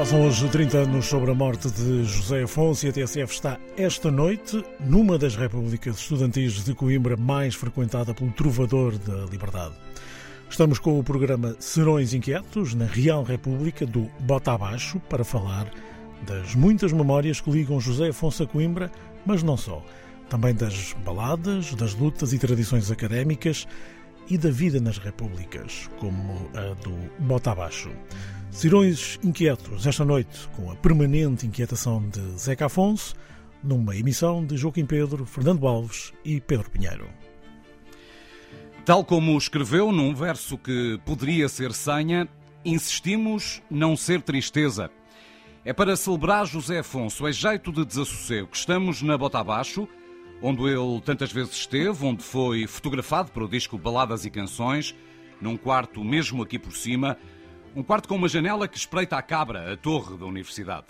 Passam hoje 30 anos sobre a morte de José Afonso e a TSF está esta noite numa das repúblicas estudantis de Coimbra mais frequentada pelo trovador da liberdade. Estamos com o programa Serões Inquietos na Real República do Bota Abaixo para falar das muitas memórias que ligam José Afonso a Coimbra, mas não só. Também das baladas, das lutas e tradições académicas e da vida nas repúblicas, como a do Bota Abaixo. Cirões inquietos esta noite, com a permanente inquietação de Zeca Afonso, numa emissão de Joaquim Pedro, Fernando Alves e Pedro Pinheiro. Tal como escreveu num verso que poderia ser senha, insistimos não ser tristeza. É para celebrar José Afonso, é jeito de desassossego. Estamos na Bota Abaixo, onde ele tantas vezes esteve, onde foi fotografado para o disco Baladas e Canções, num quarto mesmo aqui por cima, um quarto com uma janela que espreita a cabra, a torre da universidade.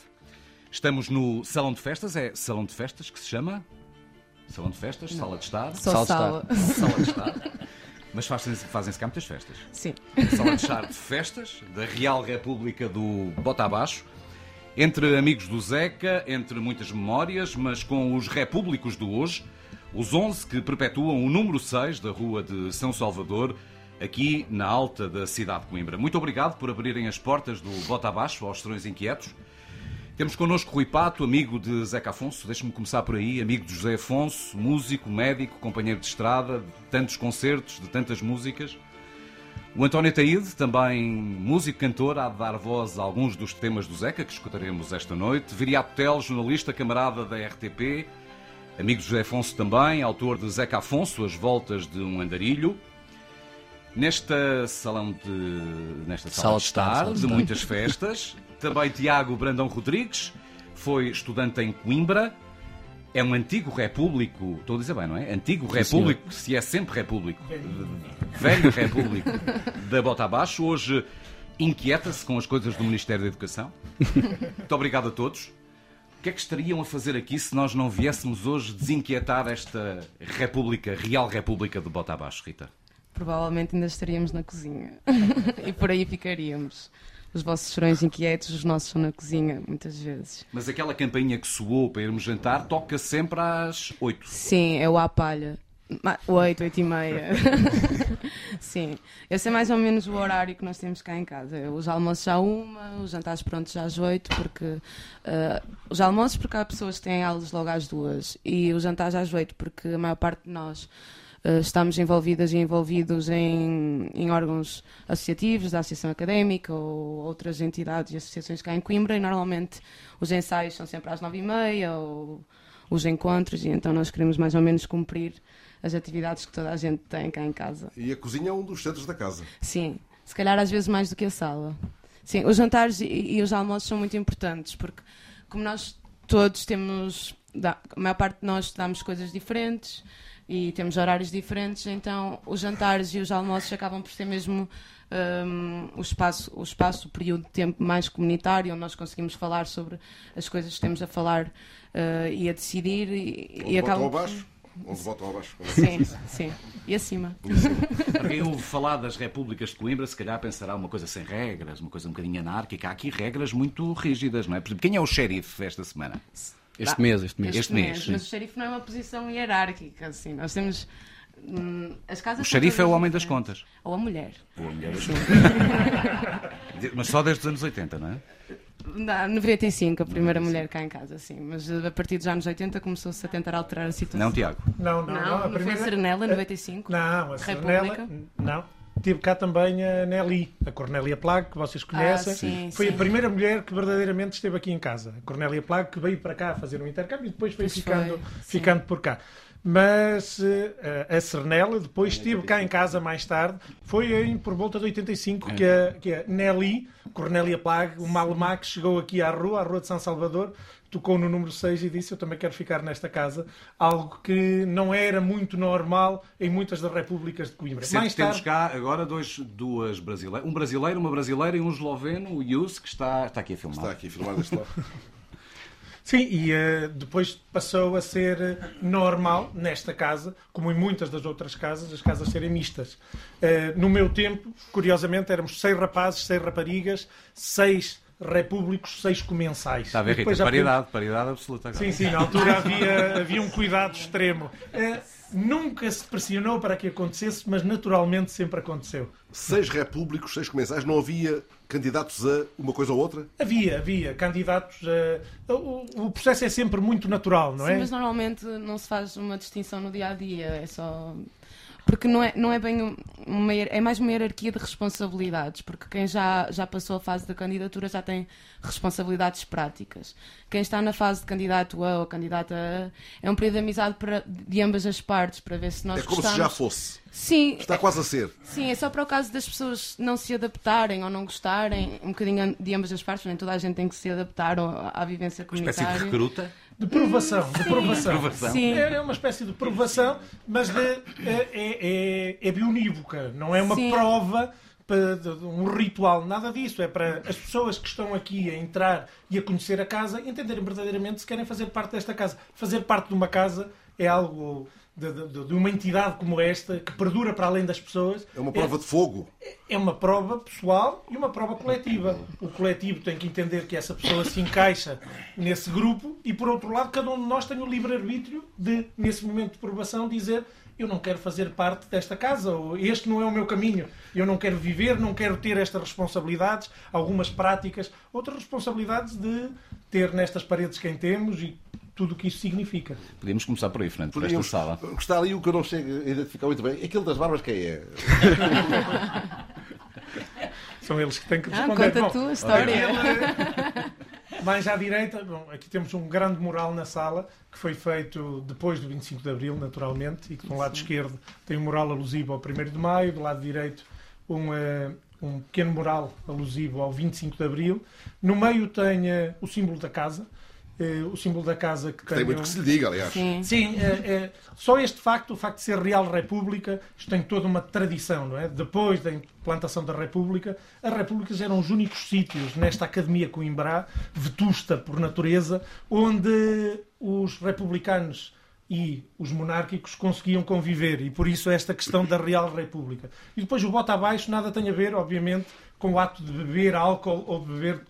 Estamos no salão de festas, é salão de festas que se chama? Salão de festas, sala de estar? Só sala. De estar. Sala de estar. Mas fazem-se fazem cá muitas festas. Sim. Sala de estar de festas da Real República do Bota Abaixo. Entre amigos do Zeca, entre muitas memórias, mas com os repúblicos do hoje, os 11 que perpetuam o número 6 da Rua de São Salvador, aqui na alta da cidade de Coimbra. Muito obrigado por abrirem as portas do Bota Abaixo aos Serões Inquietos. Temos connosco Rui Pato, amigo de Zeca Afonso, deixe-me começar por aí, amigo de José Afonso, músico, médico, companheiro de estrada, de tantos concertos, de tantas músicas. O António Taíde, também músico, cantor, há de dar voz a alguns dos temas do Zeca que escutaremos esta noite. Viriato Tel, jornalista, camarada da RTP, amigo de José Afonso também, autor de Zeca Afonso, As Voltas de um Andarilho. Nesta salão de. nesta sala, Sala de estar, sala de de muitas festas. Também Tiago Brandão Rodrigues, foi estudante em Coimbra. É um antigo repúblico, estou a dizer bem, não é? Antigo repúblico, se é sempre repúblico. Velho repúblico da bota abaixo. Hoje inquieta-se com as coisas do Ministério da Educação. Muito obrigado a todos. O que é que estariam a fazer aqui se nós não viéssemos hoje desinquietar esta República, Real República de Bota Abaixo, Rita? Provavelmente ainda estaríamos na cozinha. e por aí ficaríamos. Os vossos chorões inquietos, os nossos são na cozinha, muitas vezes. Mas aquela campainha que soou para irmos jantar toca sempre às 8. Sim, é o à palha. Ma- Oito, oito e meia. Sim. Esse é mais ou menos o horário que nós temos cá em casa. Os almoços já uma, os jantares prontos já às oito, porque... ah, os almoços porque há pessoas que têm aulas logo às duas. E os jantares às oito porque a maior parte de nós estamos envolvidas e envolvidos em, em órgãos associativos, da Associação Académica ou outras entidades e associações cá em Coimbra e normalmente os ensaios são sempre às nove e meia ou os encontros e então nós queremos mais ou menos cumprir as atividades que toda a gente tem cá em casa. E a cozinha é um dos centros da casa. Sim, se calhar às vezes mais do que a sala. Sim, os jantares e, e os almoços são muito importantes porque como nós todos temos, a maior parte de nós estudamos coisas diferentes e temos horários diferentes, então os jantares e os almoços acabam por ser mesmo hum, o espaço, o espaço, o período de tempo mais comunitário, onde nós conseguimos falar sobre as coisas que temos a falar eh, e a decidir e, Onde e acabam abaixo. Onde votam abaixo. Sim, sim. E acima. Para quem ouve falar das repúblicas de Coimbra, se calhar pensará uma coisa sem regras, uma coisa um bocadinho anárquica. Há aqui regras muito rígidas, não é? Por exemplo, quem é o xerife esta semana? Este Tá. mês, este mês. Este mês, Mas o xerife não é uma posição hierárquica, assim. Nós temos. hum, as casas O xerife é o homem das contas. Ou a mulher. Ou a mulher das Mas só desde os anos 80, não é? Na 95, a primeira mulher cá em casa, sim. Mas eh, a partir dos anos 80 começou-se a tentar alterar a situação. Não, Tiago. Não, não, Não, não. não, a primeira... foi Serenela, 95? Não, a República? Serenela. Não. Tive cá também a Nelly, a Cornélia Plague, que vocês conhecem. Ah, sim, foi sim. a primeira mulher que verdadeiramente esteve aqui em casa. A Cornélia Plague, que veio para cá fazer um intercâmbio e depois foi Pois ficando, foi, ficando por cá. Mas eh, a Serenela depois esteve cá em casa mais tarde. Foi em, por volta de 85 que a, que a Nelly, Cornélia Plague, uma alemã que chegou aqui à rua, à rua de São Salvador, tocou no número 6 e disse eu também quero ficar nesta casa. Algo que não era muito normal em muitas das repúblicas de Coimbra. Sempre mais temos tarde, cá agora dois, duas brasileiras. Um brasileiro, uma brasileira e um esloveno, o Yus, que está, está aqui a filmar. Está aqui filmado este lado. Sim, e eh, depois passou a ser eh, normal nesta casa, como em muitas das outras casas, as casas serem mistas. Eh, no meu tempo, curiosamente, éramos seis rapazes, seis raparigas, seis repúblicos, seis comensais. Está a ver, Rita? já podemos- Paridade, paridade absoluta. Sim, sim, na altura havia, havia um cuidado extremo. Eh, nunca se pressionou para que acontecesse, mas naturalmente sempre aconteceu. Seis repúblicos, seis comensais, não havia candidatos a uma coisa ou outra? Havia, havia candidatos. a- o, o processo é sempre muito natural, não Sim, é? mas normalmente não se faz uma distinção no dia a dia, é só. Porque não é, não é bem um- uma, é mais uma hierarquia de responsabilidades, porque quem já, já passou a fase da candidatura já tem responsabilidades práticas. Quem está na fase de candidato A ou candidata A é um período de amizade para, de ambas as partes, para ver se nós É como gostamos. se já fosse. Sim, Está quase a ser. Sim, é só para o caso das pessoas não se adaptarem ou não gostarem, um bocadinho de ambas as partes, nem toda a gente tem que se adaptar à vivência Uma espécie de comunitária. recruta. De provação, de provação. É é uma espécie de provação, mas de- é, é, é, é bionívoca, não é uma Sim. prova, um ritual, nada disso. É para as pessoas que estão aqui a entrar e a conhecer a casa entenderem verdadeiramente se querem fazer parte desta casa. Fazer parte de uma casa é algo de, de- de uma entidade como esta que perdura para além das pessoas. É uma prova de fogo. é uma prova pessoal e uma prova coletiva. O coletivo tem que entender que essa pessoa se encaixa nesse grupo e, por outro lado, cada um de nós tem o livre-arbítrio de, nesse momento de provação, dizer eu não quero fazer parte desta casa, ou este não é o meu caminho, eu não quero viver, não quero ter estas responsabilidades, algumas práticas, outras responsabilidades de ter nestas paredes quem temos e tudo o que isso significa. Podíamos começar por aí, Fernando, por esta Podíamos- sala. Está ali o que eu não a identificar muito bem. Aquele das barbas quem é? São eles que têm que Ah, responder. conta Bom, a tua história. Ele, mais à direita, bom, aqui temos um grande mural na sala que foi feito depois do 25 de Abril, naturalmente, e que do lado esquerdo tem um mural alusivo ao 1 de Maio, do lado direito um, eh, um pequeno mural alusivo ao 25 de Abril. No meio tem eh, o símbolo da casa, o símbolo da casa que, Tem muito um- que se lhe diga, aliás. Sim. Sim, é, é, só este facto, o facto de ser Real República, isto tem toda uma tradição, não é? Depois da implantação da República, as repúblicas eram os únicos sítios nesta Academia Coimbra, vetusta por natureza, onde os republicanos e os monárquicos conseguiam conviver e por isso esta questão da Real República. E depois o bota abaixo nada tem a ver, obviamente, com o ato de beber álcool ou de beber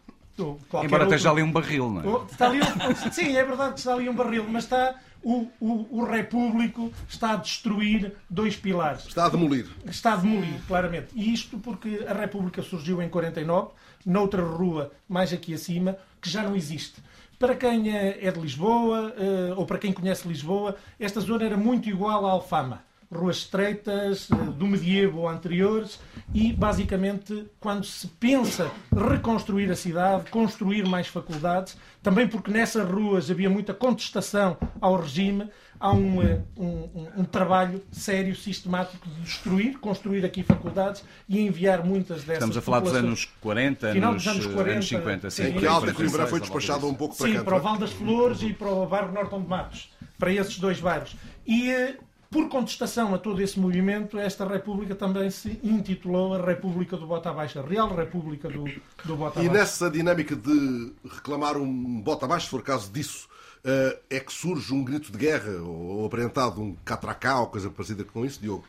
qualquer Embora outro esteja ali um barril, não é? Oh, Está ali um- sim, é verdade que está ali um barril, mas está o, o, o Repúblico está a destruir dois pilares. Está a demolir. Está a demolir, claramente. E isto porque a República surgiu em 49, noutra rua mais aqui acima, que já não existe. Para quem é é de Lisboa, eh, ou para quem conhece Lisboa, esta zona era muito igual à Alfama. Ruas estreitas, eh, do medievo ou anteriores, e basicamente, quando se pensa reconstruir a cidade, construir mais faculdades, também porque nessas ruas havia muita contestação ao regime, há um, eh, um, um- trabalho sério, sistemático de destruir, construir aqui faculdades e enviar muitas dessas Estamos a falar dos anos 40, Final anos, dos anos eh, 40, anos 50. sim. Em Sim, que a Alta 46, Coimbra foi despachada um pouco para Sim, canto. para o Val das Flores e para o bairro Norton de Matos, para esses dois bairros. E eh, por contestação a todo esse movimento, esta República também se intitulou a República do Bota Abaixo, a Real República do, do Bota E Abaixo. nessa dinâmica de reclamar um bota abaixo, se for caso disso, eh, é que surge um grito de guerra ou aparentado um catracá ou coisa parecida com isso, Diogo?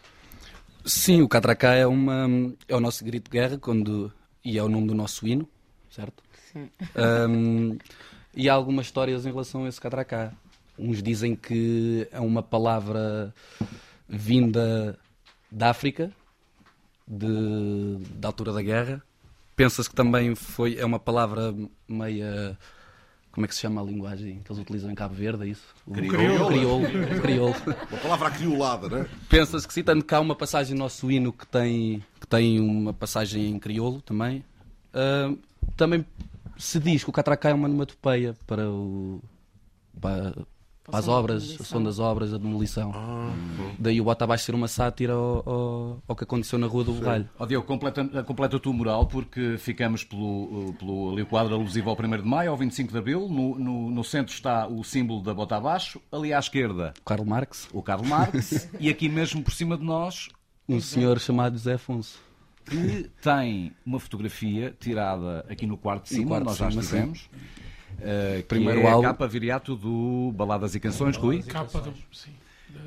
Sim, o Catracá é, uma, é o nosso grito de guerra quando, e é o nome do nosso hino, certo? Sim. Ahm, e há algumas histórias em relação a esse Catracá. Uns dizem que é uma palavra vinda da África, de, da altura da guerra. Pensa-se que também foi, é uma palavra meia. Como é que se chama a linguagem que eles utilizam em Cabo Verde? É isso? O Crioulo. crioulo. crioulo. Uma palavra acriolada, não é? Pensa-se que sim, tanto que há uma passagem no nosso hino que tem, que tem uma passagem em crioulo também. Ah, também se diz que o catracá é uma onomatopeia para, o, para, para as obras, o som das obras, a demolição. Daí o bota abaixo ser uma sátira ao, ao, ao que aconteceu na Rua do Borralho. Ó Diogo, completa, completa tu o mural porque ficamos pelo, pelo ali o quadro alusivo ao 1 de Maio, ao 25 de Abril. No, no, no centro está o símbolo da bota abaixo. Ali à esquerda, Karl Marx, o Karl Marx. e aqui mesmo por cima de nós, um senhor chamado José Afonso. que tem uma fotografia tirada aqui no quarto de cima, quarto nós já estivemos. Eh, Primeiro é álbum. a capa viriato do Baladas e Canções, Rui. Capa do- sim.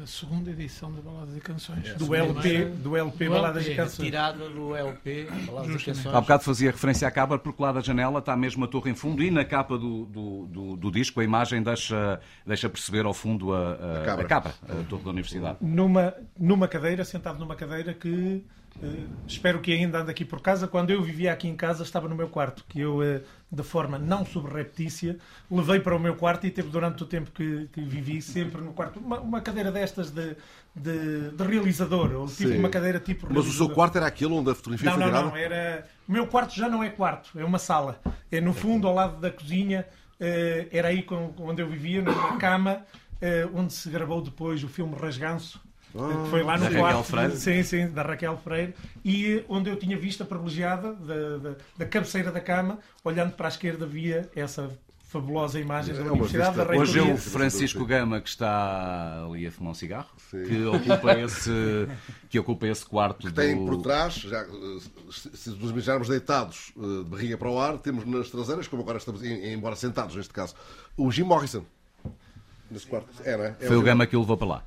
da segunda edição da Baladas e Canções. Do LP, do LP Do Baladas e LP, Canções. Tirada do LP, Baladas e Justamente. Canções. Há bocado fazia referência à capa, porque lá da janela está mesmo a torre em fundo e na capa do, do, do- do disco a imagem deixa, deixa perceber ao fundo a, a, A cabra. a capa, a torre da universidade. numa, numa cadeira, sentado numa cadeira que eh, espero que ainda ande aqui por casa. Quando eu vivia aqui em casa, estava no meu quarto, que eu, eh, de forma não subreptícia, levei para o meu quarto e teve durante o tempo que, que vivi sempre no quarto. Uma, uma cadeira destas de, de, de realizador, ou tipo Sim. uma cadeira tipo Mas o seu quarto era aquele onde a fotografia Não, foi não, tirada? não. Era... O meu quarto já não é quarto, é uma sala. É no fundo, ao lado da cozinha. eh, Era aí com- onde eu vivia, na cama, onde se gravou depois o filme Rasganço. Que foi lá no Da quarto Freire? sim, sim, da Raquel Freire e onde eu tinha vista privilegiada da, da, da cabeceira da cama olhando para a esquerda via essa fabulosa imagem da É uma Universidade da Hoje é o Francisco Gama que está ali a fumar um cigarro, Sim. que ocupa esse, que ocupa esse quarto Tem do... por trás, já, se nos imaginarmos deitados eh, de barriga para o ar, temos nas traseiras, como agora estamos, em- embora sentados neste caso, o Jim Morrison. Nesse quarto. É, não é? Foi o Gama que o levou para lá.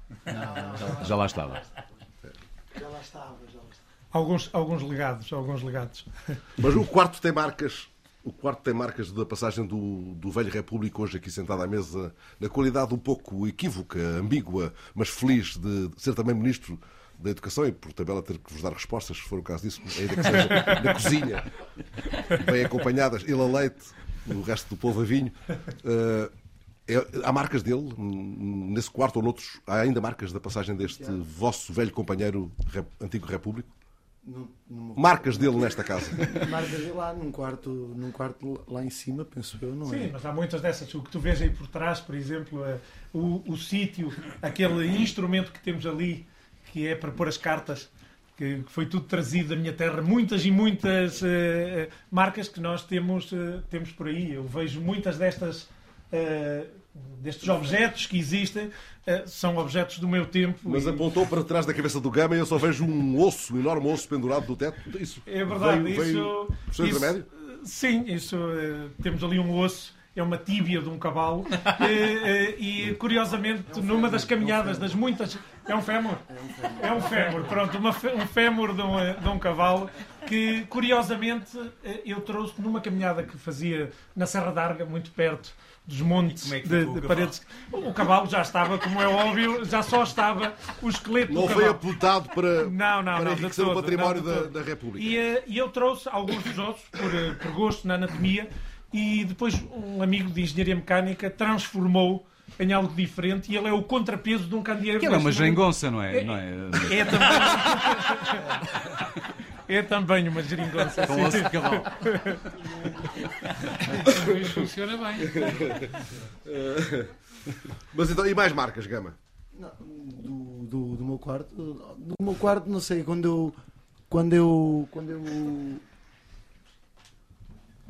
Já lá estava. alguns, alguns legados alguns legados Mas o quarto tem marcas. O quarto tem marcas da passagem do, do velho Repúblico, hoje aqui sentado à mesa, na qualidade um pouco equívoca, ambígua, mas feliz de ser também ministro da Educação e por tabela ter que vos dar respostas, se for o caso disso, ainda que seja na cozinha, bem acompanhadas, ele a leite, o resto do povo a vinho. Eh, é- há marcas dele nesse quarto ou noutros? Há ainda marcas da passagem deste vosso velho companheiro rep- antigo Repúblico? Marcas dele nesta casa. Marcas dele lá num quarto, num quarto lá em cima, penso eu, não Sim, é? mas há muitas dessas. O que tu vês aí por trás, por exemplo, é o, o sítio, aquele instrumento que temos ali, que é para pôr as cartas, que foi tudo trazido da minha terra. Muitas e muitas eh, eh, marcas que nós temos, eh, temos por aí. Eu vejo muitas destas. Eh, destes objetos que existem eh, são objetos do meu tempo Mas e- apontou para trás da cabeça do Gama e eu só vejo um osso, um enorme osso pendurado do teto. Isso É verdade, veio, isso. veio isso- intermédio? Sim, isso. eh, temos ali um osso, é uma tíbia de um cavalo. eh, e curiosamente, numa das caminhadas, das muitas. É um fémur? É um fémur, pronto, uma um fémur de um, de um cavalo que curiosamente eu trouxe numa caminhada que fazia na Serra d'Arga, muito perto dos montes como é que de, o de cavalo? paredes. O cavalo já estava, como é óbvio, já só estava o esqueleto Não do foi cavalo. apontado para, Não, não, para não, enriquecer o todo, património não, de da, da República. E, eh, e eu trouxe alguns dos ossos por, eh, por gosto na anatomia e depois um amigo de engenharia mecânica transformou em algo diferente e ele é o contrapeso de um candeeiro. Aquilo é uma geringonça, não é? Não é? É também. é também uma geringonça. Com osso de cavalo. Pois funciona bem. Mas então, e mais marcas, Gama? Não, do, do, do meu quarto. Do meu quarto, não sei, quando eu. Quando eu. Quando eu.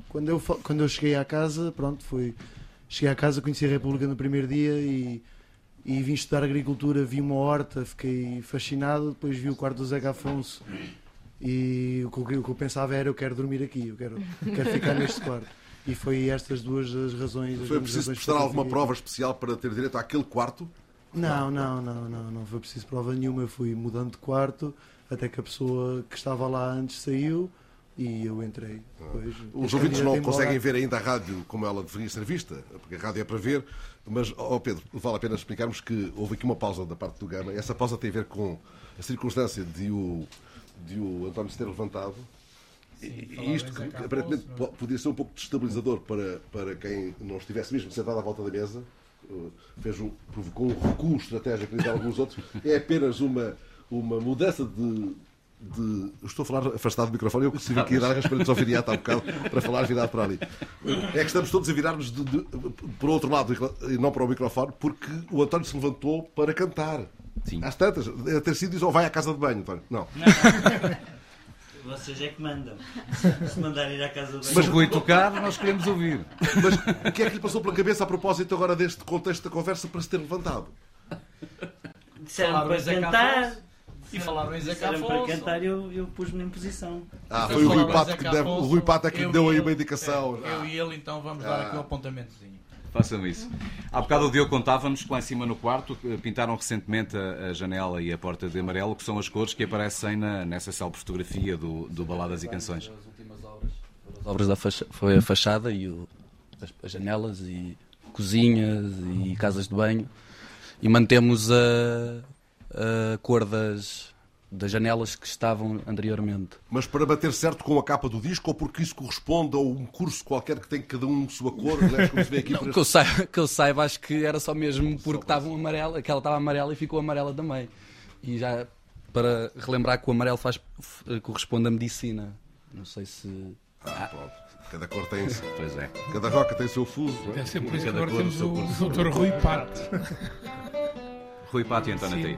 Quando eu, quando eu cheguei à casa, pronto, foi. Cheguei à casa, conheci a República no primeiro dia e, e vim estudar agricultura, vi uma horta, fiquei fascinado, depois vi o quarto do Zeca Afonso e o que, eu- o que eu pensava era eu quero dormir aqui, eu quero, quero ficar neste quarto. E foi estas duas as razões. Foi preciso prestar alguma prova especial para ter direito àquele quarto? não, não, não, não, não foi preciso prova nenhuma. Eu fui mudando de quarto até que a pessoa que estava lá antes saiu e eu entrei. Depois, Os Este ouvintes não conseguem ver ainda a rádio como ela deveria ser vista, porque a rádio é para ver. Mas, ó Pedro, vale a pena explicarmos que houve aqui uma pausa da parte do Gama. Essa pausa tem a ver com a circunstância de o, de o António se ter levantado. E- e isto que aparentemente po- podia ser um pouco destabilizador para, para quem não estivesse mesmo sentado à volta da mesa, eh, fez um, provocou um recuo estratégico de alguns outros. É apenas uma, uma mudança de, de- estou a falar afastado do microfone, eu consigo aqui dar as para o viriato há um bocado para falar virado para ali. É que estamos todos a virar-nos de, de, para o outro lado e não para o microfone, porque o António se levantou para cantar. Sim. Às tantas, a ter sido diz, ou vai à casa de banho, António. Não. Vocês é que mandam. Se mandarem ir à casa do Se o Rui tocar, nós queremos ouvir. Mas o que é que lhe passou pela cabeça a propósito agora deste contexto da conversa para se ter levantado? Disseram para cantar. Afonso. E falaram em Zeca Disseram para Afonso. cantar eu, eu pus-me em posição. Ah, Eu foi o Rui Pato que, deve, o Afonso, Rui Pato é que deu aí uma indicação. é, Eu e ele, então, vamos dar aqui Ah. o apontamentozinho. Façam isso. Há bocado o Diogo contava-nos que lá em cima no quarto que pintaram recentemente a, a janela e a porta de amarelo, que são as cores que aparecem na, nessa célebre fotografia do, do Baladas e Canções. As últimas obras, foram as obras da facha- foi a fachada e o- as, as janelas e cozinhas e casas de banho e mantemos a, a cor das, das janelas que estavam anteriormente. Mas para bater certo com a capa do disco ou porque isso corresponde a um curso qualquer que tem cada um sua cor, aliás, como se vê aqui Não, que, eu saiba, que eu saiba, acho que era só mesmo porque estavam amarela, aquela estava amarela e ficou amarela também. E já para relembrar que o amarelo faz, corresponde à medicina. Não sei se. Ah, pronto. Cada cor tem. Pois é. Cada roca tem o seu fuso. é? Ser por isso que Cada agora cor, temos o seu o curso. Dr. Rui Pato. Rui Pato e António Sim.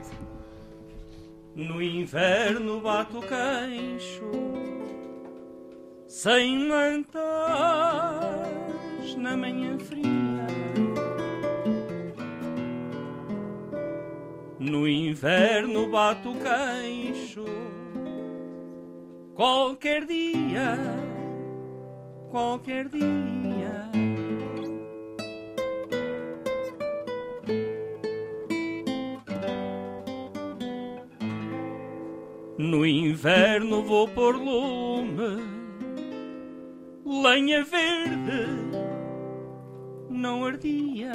No inverno bato o queixo Sem mantas na manhã fria. No inverno bato o queixo Qualquer dia Qualquer dia No inverno vou pôr lume, lenha verde não ardia.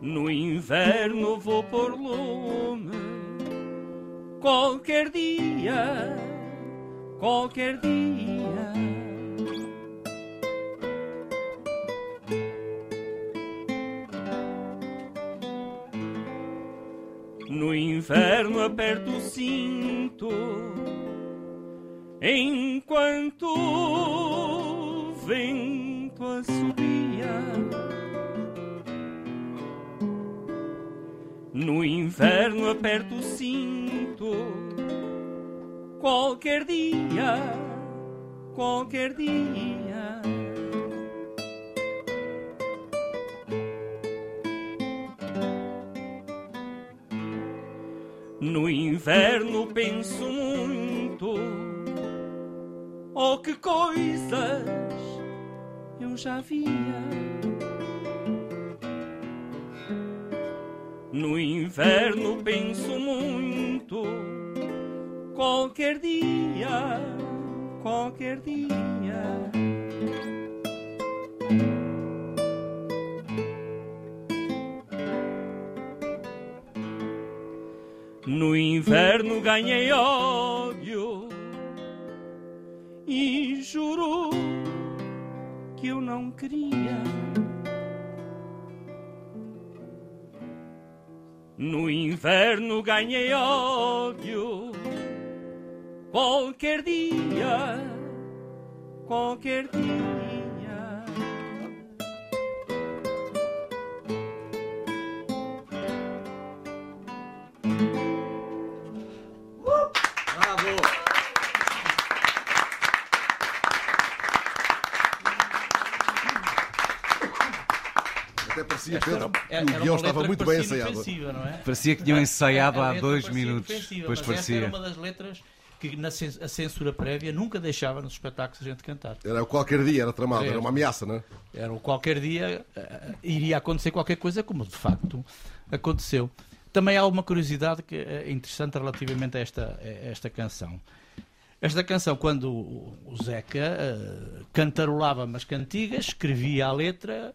No inverno vou pôr lume, qualquer dia, qualquer dia. No inverno aperto o cinto enquanto o vento assobia. No inverno aperto o cinto qualquer dia, qualquer dia. Penso muito Oh, que coisas eu já via. No inverno penso muito. Qualquer dia, qualquer dia ganhei ódio e juro que eu não queria. No inverno ganhei ódio qualquer dia, qualquer dia. Era- que era o guião estava muito bem ensaiado. é? Parecia que tinham ensaiado há dois minutos. Pois mas esta parecia. era uma das letras que na a censura prévia nunca deixava nos espetáculos a gente cantar. Era qualquer dia, era tramado, Era. era uma ameaça, não é? Era o qualquer dia eh, iria acontecer qualquer coisa, como de facto aconteceu. Também há uma curiosidade que é interessante relativamente a esta, a esta canção. Esta canção, quando o o Zeca eh, cantarolava umas cantigas, escrevia a letra,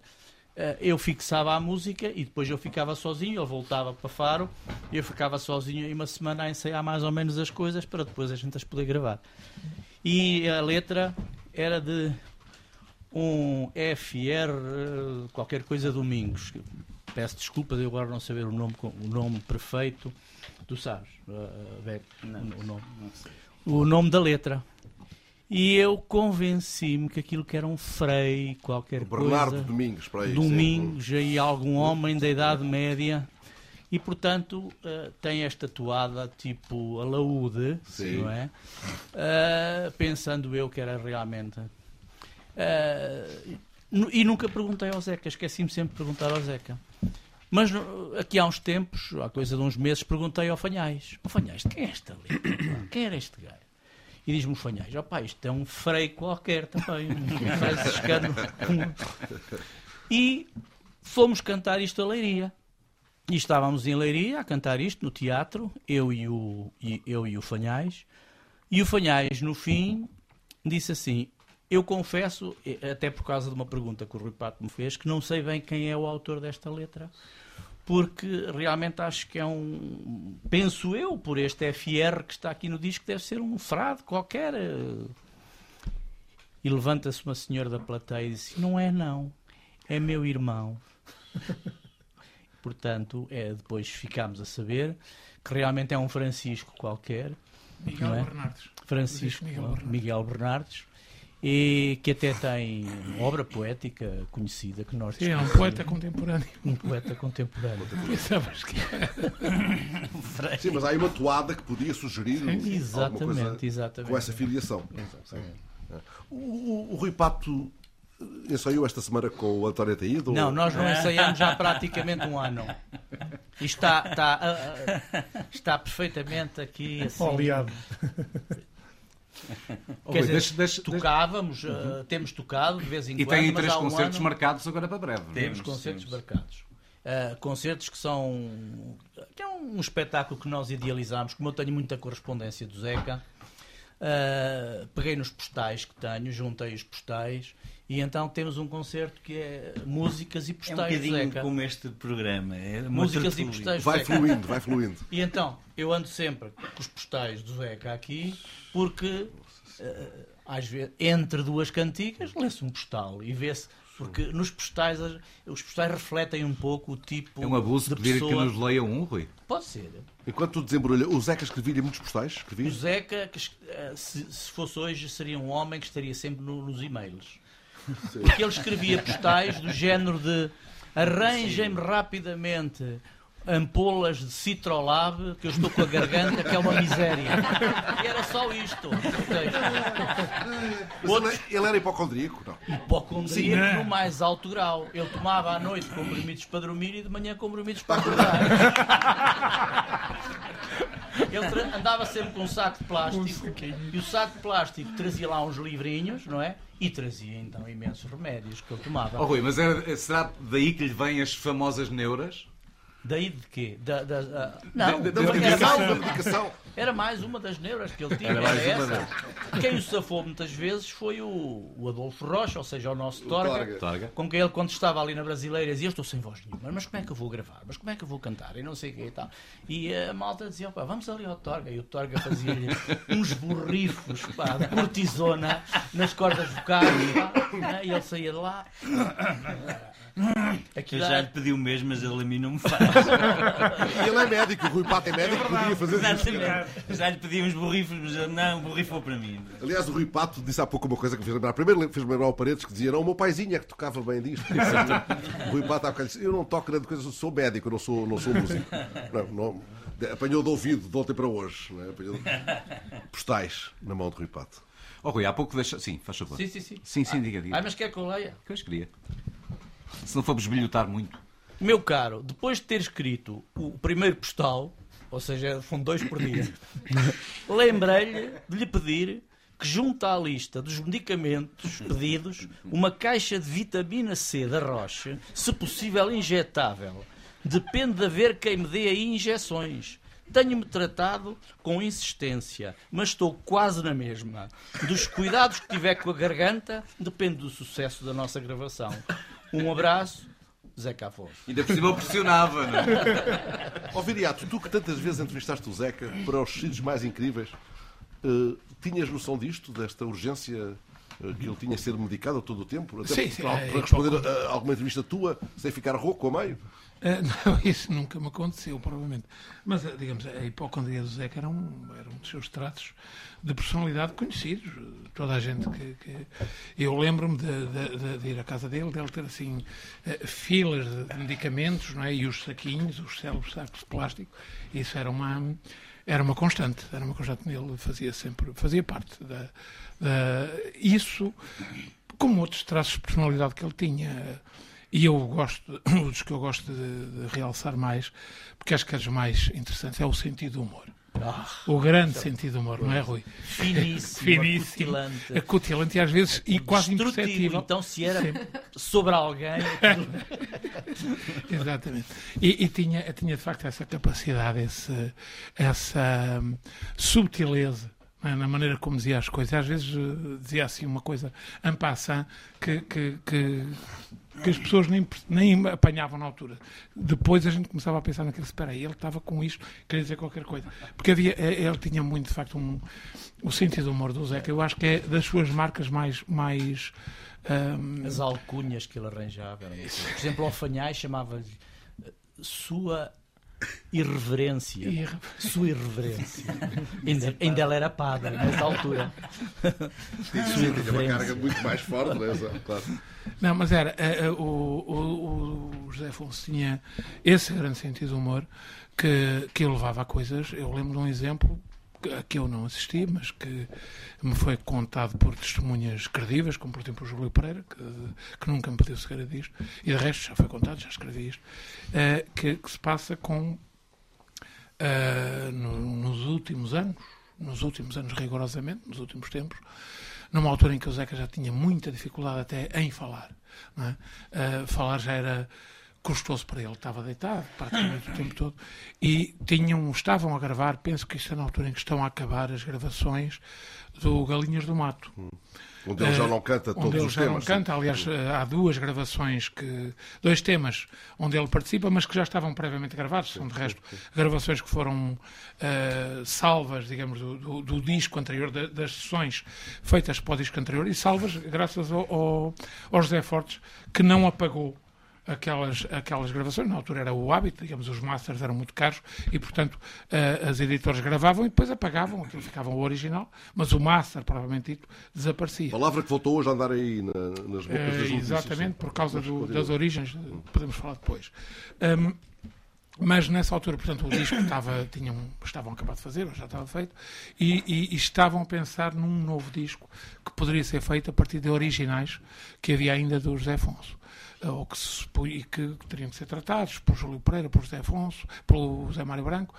eu fixava a música e depois eu ficava sozinho, ele voltava para Faro, e eu ficava sozinho e uma semana a ensaiar mais ou menos as coisas para depois a gente as poder gravar. E a letra era de um FR eh, qualquer coisa Domingos. Peço desculpas eu agora não saber o nome, o nome perfeito. Tu sabes, eh, Beto, o nome. O nome da letra. E eu convenci-me que aquilo que era um frei, qualquer Bernardo coisa. Domingos, para aí. Domingos, aí algum homem da Idade Média. E, portanto, eh, tem esta toada tipo alaúde, Sim. não é? Eh, pensando eu que era realmente. Nu- e nunca perguntei ao Zeca, esqueci-me sempre de perguntar ao Zeca. Mas aqui há uns tempos, há coisa de uns meses, perguntei ao Fanhais: Ó Fanhais, quem é esta letra? Quem era este gajo? E diz-me o Fanhais: opá, isto é um frei qualquer também, um franciscano. E fomos cantar isto a Leiria. E estávamos em Leiria a cantar isto no teatro, eu e o, e, eu e o Fanhais. E o Fanhais, no fim, disse assim: Eu confesso, até por causa de uma pergunta que o Rui Pato me fez, que não sei bem quem é o autor desta letra, porque realmente acho que é um. Penso eu, por este FR que está aqui no disco, deve ser um frade qualquer. eh. E levanta-se uma senhora da plateia e diz: Não é, não, é meu irmão. Portanto, é, depois ficámos a saber que realmente é um Francisco qualquer. Miguel é? Bernardes. Francisco Miguel Miguel Bernardes. E que até tem uma obra poética conhecida que nós Sim, é um poeta contemporâneo. um poeta contemporâneo. Pensavas que Sim, mas há aí uma toada que podia sugerir coisa Exatamente, exatamente. com essa filiação. Exatamente. O, o- o Rui Pato ensaiou esta semana com o António Ataído? Não, nós não ensaiamos já há praticamente um ano. E está, está, ah, ah, está perfeitamente aqui assim. Oleado. Oh, Quer Rui, dizer, deixa- deixa- tocávamos, ah, temos tocado de vez em E quando. têm mas três um concertos ano- marcados agora para breve. é? Temos concertos marcados. Uh, concertos que são. que é um espetáculo que nós idealizámos, como eu tenho muita correspondência do Zeca. uh, peguei nos postais que tenho, juntei os postais e então temos um concerto que é músicas e É um bocadinho Zeca. como este programa. É Músicas e do Vai Zeca. fluindo, vai fluindo. E então, eu ando sempre com os postais do Zeca aqui, porque eh, às vezes, entre duas cantigas, lê-se um postal e vê-se. Porque nos postais, os postais refletem um pouco o tipo É um abuso de pedir que pessoa. nos leia um, Rui. Pode ser. Enquanto tu desembrulha, o Zeca escrevia muitos postais? O Escrevia? Zeca, que, eh, se, se fosse hoje, seria um homem que estaria sempre no- nos e-mails. Porque ele escrevia postais do género de arranjem-me rapidamente ampolas de Citrolab, que eu estou com a garganta, que é uma miséria. E era só isto. Mas ele, ele era hipocondríaco? Não. Hipocondríaco no mais alto grau. Ele tomava à noite comprimidos para dormir e de manhã comprimidos para acordar. Ele andava sempre com um saco de plástico e o saco de plástico trazia lá uns livrinhos, não é? E trazia então imensos remédios que ele tomava. Oh, Rui, mas era- será daí que lhe vêm as famosas neuras? Daí de quê? Da, da- da- não, Da- da era, medicação, mais, da medicação. era mais uma das neuras que ele tinha. Era Era essa. Quem o safou muitas vezes foi o, o Adolfo Rocha, ou seja, o nosso Torga, Torga. Torga. com quem ele, quando estava ali na Brasileira, dizia: Eu estou sem voz nenhuma, mas como é que eu vou gravar? Mas como é que eu vou cantar? E não sei o que e tal. E a malta dizia: "Pá, Vamos ali ao Torga. E o Torga fazia-lhe uns borrifos pá, de cortisona nas cordas vocais. pá, né? e ele saía de lá. Eu Aquilo já era- lhe pedi o mesmo, mas ele a mim não me faz. E ele é médico, o Rui Pato é médico, podia fazer isso. Exatamente. Já lhe pedi uns borrifos, mas ele não, borrifou para mim. Aliás, o Rui Pato disse há pouco uma coisa que me fez lembrar. Primeiro fez-me lembrar ao Paredes que dizia: Não, o meu paizinho é que tocava bem disto. o Rui Pato há bocado disse: Eu não toco grande coisa, eu sou médico, eu não sou, não sou músico. Não, não, de- apanhou de ouvido de ontem para hoje. Não é? Apanhou postais na mão de Rui Pato. Oh, Rui, há pouco deixa. Sim, faz favor. Sim, sim, sim. Sim, sim, diga, diga. Ai, mas quer que eu leia? Que eu queria. Se não for bisbilhotar muito. Meu caro, depois de ter escrito o primeiro postal, ou seja, foram dois por dia, lembrei-lhe de lhe pedir que junto à lista dos medicamentos pedidos, uma caixa de vitamina C da Roche, se possível injetável. Depende de haver quem me dê aí injeções. Tenho-me tratado com insistência, mas estou quase na mesma. Dos cuidados que tiver com a garganta, depende do sucesso da nossa gravação. Um abraço, Zeca Afonso. Ainda por cima eu pressionava, não é? Ó Viriato, tu que tantas vezes entrevistaste o Zeca para os sítios mais incríveis, eh, tinhas noção disto, desta urgência eh, que ele tinha de ser medicado a todo o tempo? Até Sim, sim, para, é para responder a, a alguma entrevista tua, sem ficar rouco a meio? Ah, não, isso nunca me aconteceu, provavelmente. Mas, ah, digamos, a hipocondria do Zeca era um, era um dos seus traços de personalidade conhecidos. Toda a gente que. que- Eu lembro-me de, de- de- ir à casa dele, dele ter assim eh, filas de de medicamentos não é? e os saquinhos, os célebres sacos de plástico. Isso era uma. Era uma constante, era uma constante nele, fazia sempre, fazia parte da, da- isso, como outros traços de personalidade que ele tinha, e eu gosto, um dos que eu gosto de, de realçar mais, porque acho que é dos mais interessantes, é o sentido do humor. o grande sentido do humor, não é, Rui? Finíssimo, Finíssimo, acutilante. acutilante e às vezes e quase imperceptível. Então, se era Sim. sobre alguém, Exatamente. E, e tinha, tinha de facto essa capacidade, esse, essa hum, subtileza é, na maneira como dizia as coisas. Às vezes eh, dizia assim uma coisa en passant que, que, que, que as pessoas nem, nem apanhavam na altura. Depois a gente começava a pensar naquilo, espera aí, ele estava com isto, queria dizer qualquer coisa. Porque havia, eh, ele tinha muito, de facto, um, o sentido do humor do Zeca. Eu acho que é das suas marcas mais... mais hum, as alcunhas que ele arranjava. Por exemplo, ao Fanhais chamava-lhe eh, sua irreverência. Irre- Sua irreverência. ainda, ainda ela era padre nessa altura. Sua Tinha uma carga irreverência. muito mais forte, não é? Claro. Não, mas era. eh, o, o, o José Afonso tinha esse grande sentido de humor que, que levava a coisas. Eu lembro de um exemplo a que eu não assisti, mas que me foi contado por testemunhas credíveis, como por exemplo o Júlio Pereira, que, que nunca me pediu segredo disto, e de resto já foi contado, já escrevi isto, eh, que, que se passa com. eh, no- nos últimos anos, nos últimos anos rigorosamente, nos últimos tempos, numa altura em que o Zeca já tinha muita dificuldade até em falar. é? Ah, falar já era custoso para ele, estava deitado praticamente o tempo todo, e tinham, estavam a gravar, penso que isto é na altura em que estão a acabar as gravações do Galinhas do Mato. Onde ele já Eh, não canta onde todos ele os já temas. não canta, aliás, eh, há duas gravações que. dois temas onde ele participa, mas que já estavam previamente gravados, são de resto gravações que foram eh, salvas, digamos, do, do- do disco anterior, da- das sessões feitas para o disco anterior, e salvas graças ao, ao, ao José Fortes, que não apagou aquelas, aquelas gravações. Na altura era o hábito, digamos, os masters eram muito caros e, portanto, eh, as editoras gravavam e depois apagavam, aquilo ficava o original, mas o master, provavelmente dito, desaparecia. Palavra que voltou hoje a andar aí na- nas bocas Eh, das notícias. exatamente, por causa do- das origens, podemos falar depois. Hum, mas nessa altura, portanto, o disco estava, tinham, estavam a acabar de fazer, ou já estava feito, e, e- e estavam a pensar num novo disco que poderia ser feito a partir de originais que havia ainda do José Afonso. Ou que, se que, teriam que ser tratados por Júlio Pereira, por José Afonso, pelo José Mário Branco,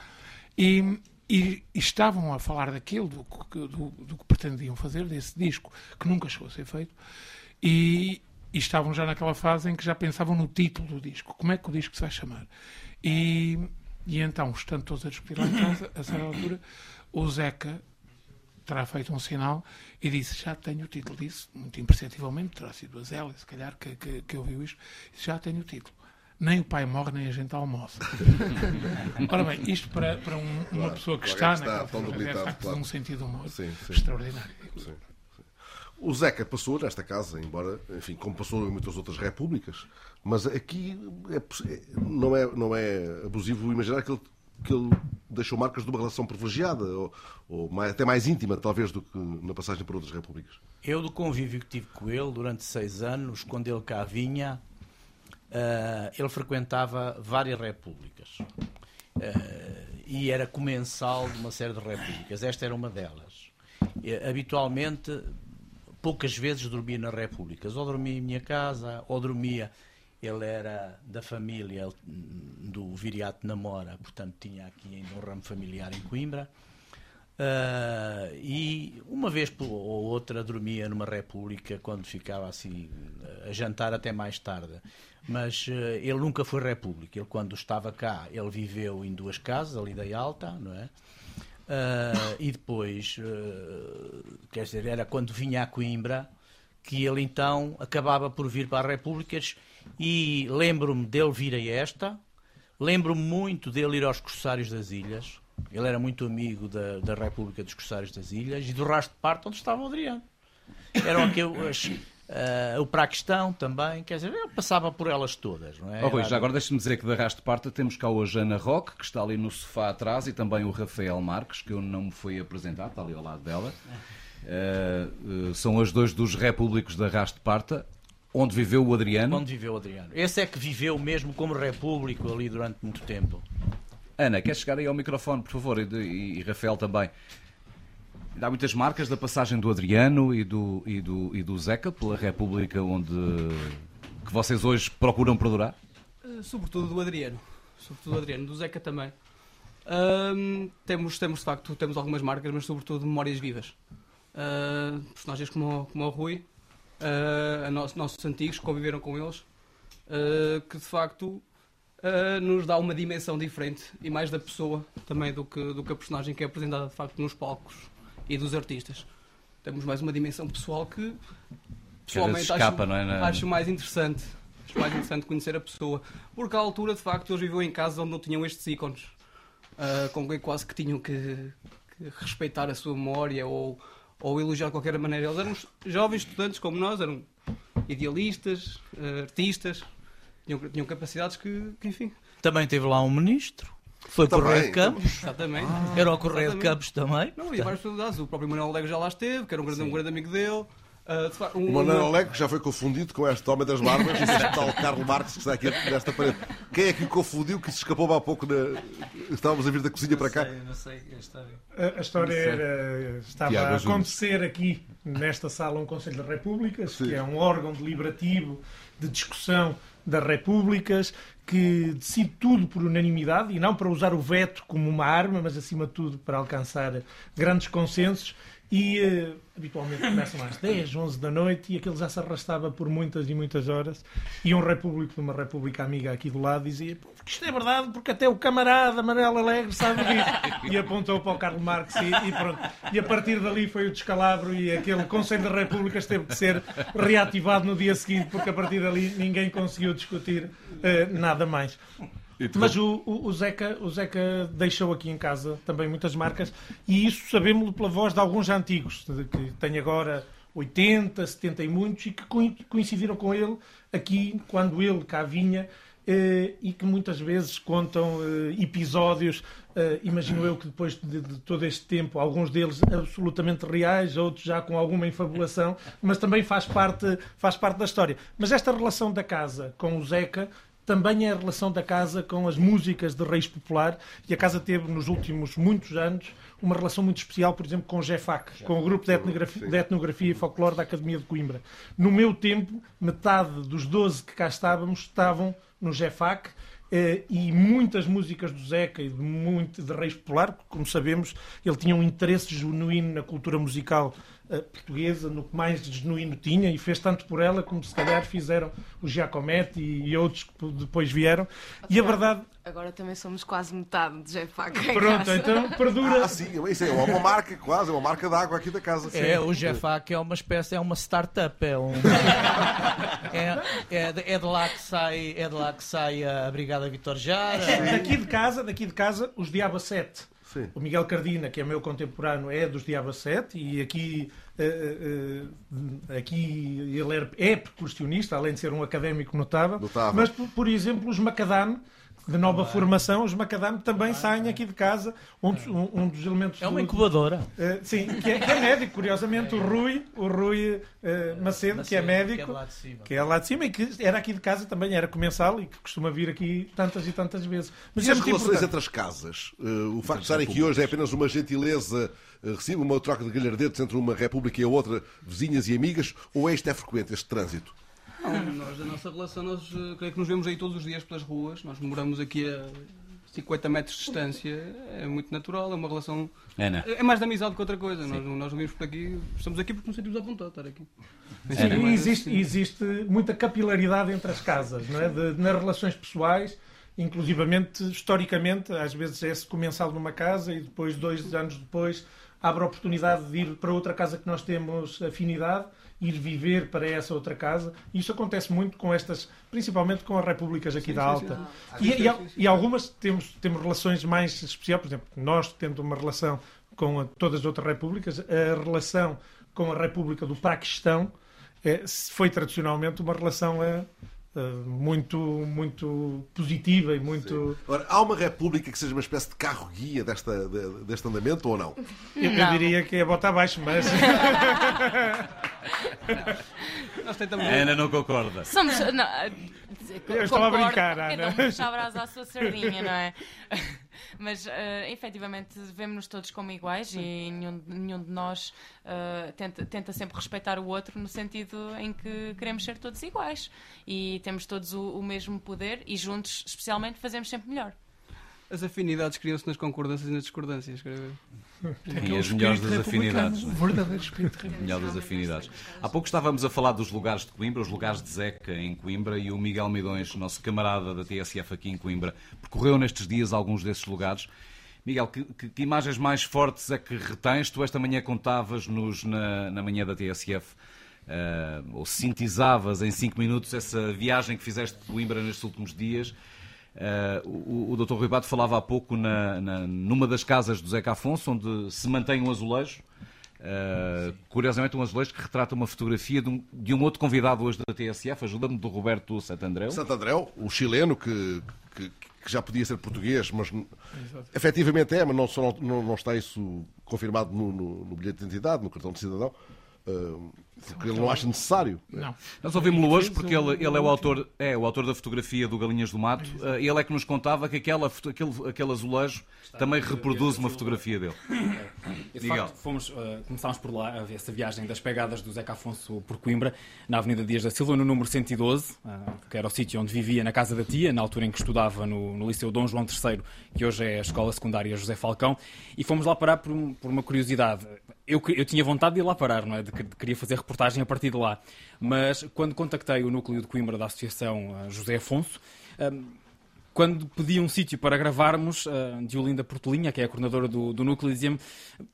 e, e- e estavam a falar daquilo, do, do- do que pretendiam fazer, desse disco, que nunca chegou a ser feito, e, e estavam já naquela fase em que já pensavam no título do disco, como é que o disco se vai chamar. E, e então, estando todos a discutir lá em casa, a certa altura, o Zeca terá feito um sinal e disse, já tenho o título disso, muito imperceptivelmente, terá sido a Zélia, se calhar, que, que, que ouviu isto, disse, já tenho o título. Nem o pai morre, nem a gente almoça. Ora bem, isto para, para um- uma Claro, pessoa que está está naquela tão fase, é facto claro. um sentido humor Sim, sim. extraordinário. Sim. O Zeca passou nesta casa, embora, enfim, como passou em muitas outras repúblicas, mas aqui é- não, é, não é abusivo imaginar que ele, que ele deixou marcas de uma relação privilegiada, ou, ou mais- até mais íntima, talvez, do que na passagem por outras repúblicas. Eu, do convívio que tive com ele durante seis anos, quando ele cá vinha, eh, ele frequentava várias repúblicas. Eh, e era comensal de uma série de repúblicas. Esta era uma delas. Habitualmente, poucas vezes dormia nas repúblicas. Ou dormia em minha casa, ou dormia. Ele era da família do Viriato Namora, portanto tinha aqui ainda um ramo familiar em Coimbra. Ah, e uma vez ou outra dormia numa república quando ficava assim a jantar até mais tarde. Mas eh, ele nunca foi república. Ele quando estava cá, ele viveu em duas casas, ali da Alta, não é? Ah, e depois, quer dizer, era quando vinha a Coimbra que ele então acabava por vir para as repúblicas e lembro-me dele vir a esta, lembro-me muito dele ir aos Corsários das Ilhas, ele era muito amigo da, da República dos Corsários das Ilhas e do Rastro de Parte onde estava o Adriano. Eram aqueles, ah, o Praquistão também, quer dizer, ele passava por elas todas, não é? Oh, Rui, Era- já agora deixa-me dizer que da Rasto Parta temos cá hoje a Ana Roque, que está ali no sofá atrás, e também o Rafael Marques, que eu não me fui apresentar, está ali ao lado dela. Eh, eh, são os dois dos repúblicos da Rasto Parta, onde viveu o Adriano. Onde viveu o Adriano. Esse é que viveu mesmo como repúblico ali durante muito tempo. Ana, queres chegar aí ao microfone, por favor, e, de- e- e Rafael também. Há muitas marcas da passagem do Adriano e do, e do, e do Zeca pela República onde que vocês hoje procuram perdurar? Eh, Sobretudo do Adriano. Sobretudo do Adriano. Do Zeca também. Temos, temos, de facto, temos algumas marcas, mas sobretudo memórias vivas. Ah, personagens como, como o Rui, ah, a nosso- nossos antigos que conviveram com eles, ah, que de facto ah, nos dá uma dimensão diferente e mais da pessoa também do que, do que a personagem que é apresentada de facto nos palcos e dos artistas. Temos mais uma dimensão pessoal que pessoalmente escapa, acho, é, acho mais interessante. Acho mais interessante conhecer a pessoa. Porque à altura, de facto, eles viviam em casas onde não tinham estes ícones. ah, com quem quase que tinham que, que respeitar a sua memória ou, ou elogiar de qualquer maneira. Eles eram jovens estudantes como nós, eram idealistas, ah, artistas, tinham, tinham capacidades que, que, enfim. Também teve lá um ministro. Foi Também, Correio de Campos. Exatamente. Era o Correio de Exatamente. Campos também. Não, e várias personalidades. O próprio Manuel Alegre já lá esteve, que era um grande, um grande amigo dele. Facto, um- O Manuel Alegre já foi confundido com este homem das barbas, este tal Carlos Marques que está aqui nesta parede. Quem é que o confundiu que se escapou há pouco? Na... Estávamos a vir da cozinha para cá. não sei a história. A, a história Não sei. era, estava Tiago a acontecer aqui, nesta sala, um Conselho de Repúblicas, que é um órgão deliberativo de discussão das repúblicas, que decide tudo por unanimidade e não para usar o veto como uma arma, mas acima de tudo para alcançar grandes consensos. E eh, habitualmente começam às 10, 11 da noite e aquilo já se arrastava por muitas e muitas horas. E um repúblico de uma república amiga aqui do lado dizia: "Pô, porque isto é verdade, porque até o camarada Manuel Alegre sabe disso. E apontou para o Carlos Marques e, e pronto. E a partir dali foi o descalabro e aquele Conselho das Repúblicas teve que ser reativado no dia seguinte, porque a partir dali ninguém conseguiu discutir eh, nada mais. Mas o, o, o Zeca, o Zeca deixou aqui em casa também muitas marcas e isso sabemos pela voz de alguns antigos, que tem agora 80, 70 e muitos, e que coi- coincidiram com ele aqui quando ele cá vinha eh, e que muitas vezes contam eh, episódios, eh, imagino eu que depois de, de todo este tempo, alguns deles absolutamente reais, outros já com alguma infabulação, mas também faz parte, faz parte da história. Mas esta relação da casa com o Zeca também é a relação da casa com as músicas de Reis Popular e a casa teve nos últimos muitos anos uma relação muito especial, por exemplo, com o GEFAC, com o grupo de etnografia, de etnografia e folclore da Academia de Coimbra. No meu tempo, metade dos 12 que cá estávamos estavam no GEFAC eh, e muitas músicas do Zeca e de, muito, de Reis Popular, porque, como sabemos, ele tinha um interesse genuíno na cultura musical portuguesa, no que mais genuíno tinha, e fez tanto por ela como se calhar fizeram o Giacometti e, outros que depois vieram. E a verdade. Agora também somos quase metade de Jefac. Pronto, então perdura. Ah, sim, isso é uma marca, quase, é uma marca de água aqui da casa. É, o GFAC é uma espécie, é uma startup, é um. é, é, de, é de lá que sai, é de lá que sai a Brigada Vitor Jara. Daqui de casa, daqui de casa, os Diaba 7. Sim. O Miguel Cardina, que é meu contemporâneo, é dos Diaba 7 e aqui, eh, eh, aqui ele é, é percussionista, além de ser um académico notável. Notável. Mas, por, por exemplo, os Macadam, de nova formação, os Macadam também saem aqui de casa. Um dos, um- um dos elementos. É uma do- incubadora. Eh, sim, que é, que é médico, curiosamente, o Rui, o Rui eh, Macedo, que é Macedo, médico, que é lá de cima. que é lá de cima e que era aqui de casa também, era comensal e que costuma vir aqui tantas e tantas vezes. Mas e é as relações importante. entre as casas? Eh, o facto de estar aqui hoje é apenas uma gentileza recíproca, uma troca de galhardetes entre uma república e a outra, vizinhas e amigas, ou é isto é frequente, este trânsito? Não, nós, a nossa relação, nós eh, creio que nos vemos aí todos os dias pelas ruas. Nós moramos aqui a 50 metros de distância. É muito natural, é uma relação. É, né? É mais de amizade que outra coisa. Nós, nós não vimos por aqui, estamos aqui porque nos sentimos à vontade de estar aqui. Sim, É, e mas, existe, assim, existe muita capilaridade entre as casas, não é? De- nas relações pessoais, inclusivamente, historicamente, às vezes é-se comensal numa casa e depois, dois anos depois, abre a oportunidade de ir para outra casa que nós temos afinidade, ir viver para essa outra casa. Isso acontece muito com estas, principalmente com as repúblicas aqui Sim, da sim, Alta. sim. E, Sim, e- sim. e algumas temos, temos relações mais especiais, por exemplo, nós tendo uma relação com a- todas as outras repúblicas, a relação com a República do Paquistão eh, foi tradicionalmente uma relação eh, eh, muito, muito positiva e muito. Ora, há uma república que seja uma espécie de carro-guia desta, de- deste andamento ou não? Eu, eu diria que é bota abaixo, mas. Nós tentamos. A Ana não concorda. Somos. Não, Eu estava a brincar, Cada um Ana. a brasa à sua sardinha, não é? Mas, eh, efetivamente, vemos-nos todos como iguais e nenhum, nenhum de nós eh, tenta, tenta sempre respeitar o outro no sentido em que queremos ser todos iguais e temos todos o, o mesmo poder e juntos, especialmente, fazemos sempre melhor. As afinidades criam-se nas concordâncias e nas discordâncias, quer ver? E as melhores das afinidades. O verdadeiro espírito Melhor das afinidades. Há pouco estávamos a falar dos lugares de Coimbra, os lugares de Zeca em Coimbra, e o Miguel Midões, nosso camarada da TSF aqui em Coimbra, percorreu nestes dias alguns desses lugares. Miguel, que, que- que imagens mais fortes é que retens? Tu esta manhã contavas-nos na, na manhã da TSF, eh, ou sintetizavas em 5 minutos essa viagem que fizeste de Coimbra nestes últimos dias. Eh, o, o Dr. Rui Bato falava há pouco na- na- numa das casas do Zeca Afonso, onde se mantém um azulejo. Uh, curiosamente, um azulejo que retrata uma fotografia de um, de um outro convidado hoje da TSF, ajuda-me, do Roberto Santandreu. Santo Andréu, o chileno que, que, que já podia ser português, mas n- efetivamente é, mas não, só não, não está isso confirmado no, no- no bilhete de identidade, no cartão de cidadão, uh, porque ele não acha necessário. Não. Nós ouvimos-lo hoje porque ele, ele é, o autor, é o autor da fotografia do Galinhas do Mato. Uh, ele é que nos contava que aquela, aquele, aquele azulejo também reproduz uma fotografia dele. E, de facto, fomos, uh, começámos por lá, a ver essa viagem das pegadas do Zeca Afonso por Coimbra, na Avenida Dias da Silva, no número 112, uh, que era o sítio onde vivia, na casa da tia, na altura em que estudava no, no Liceu Dom João III, que hoje é a Escola Secundária José Falcão, e fomos lá parar por, um- por uma curiosidade. Eu, eu tinha vontade de ir lá parar, não é? De, de- queria fazer reportagem a partir de lá. Mas quando contactei o núcleo de Coimbra da Associação uh, José Afonso, um, quando pedi um sítio para gravarmos, uh, de Olinda Portelinha, que é a coordenadora do, do núcleo, dizia-me: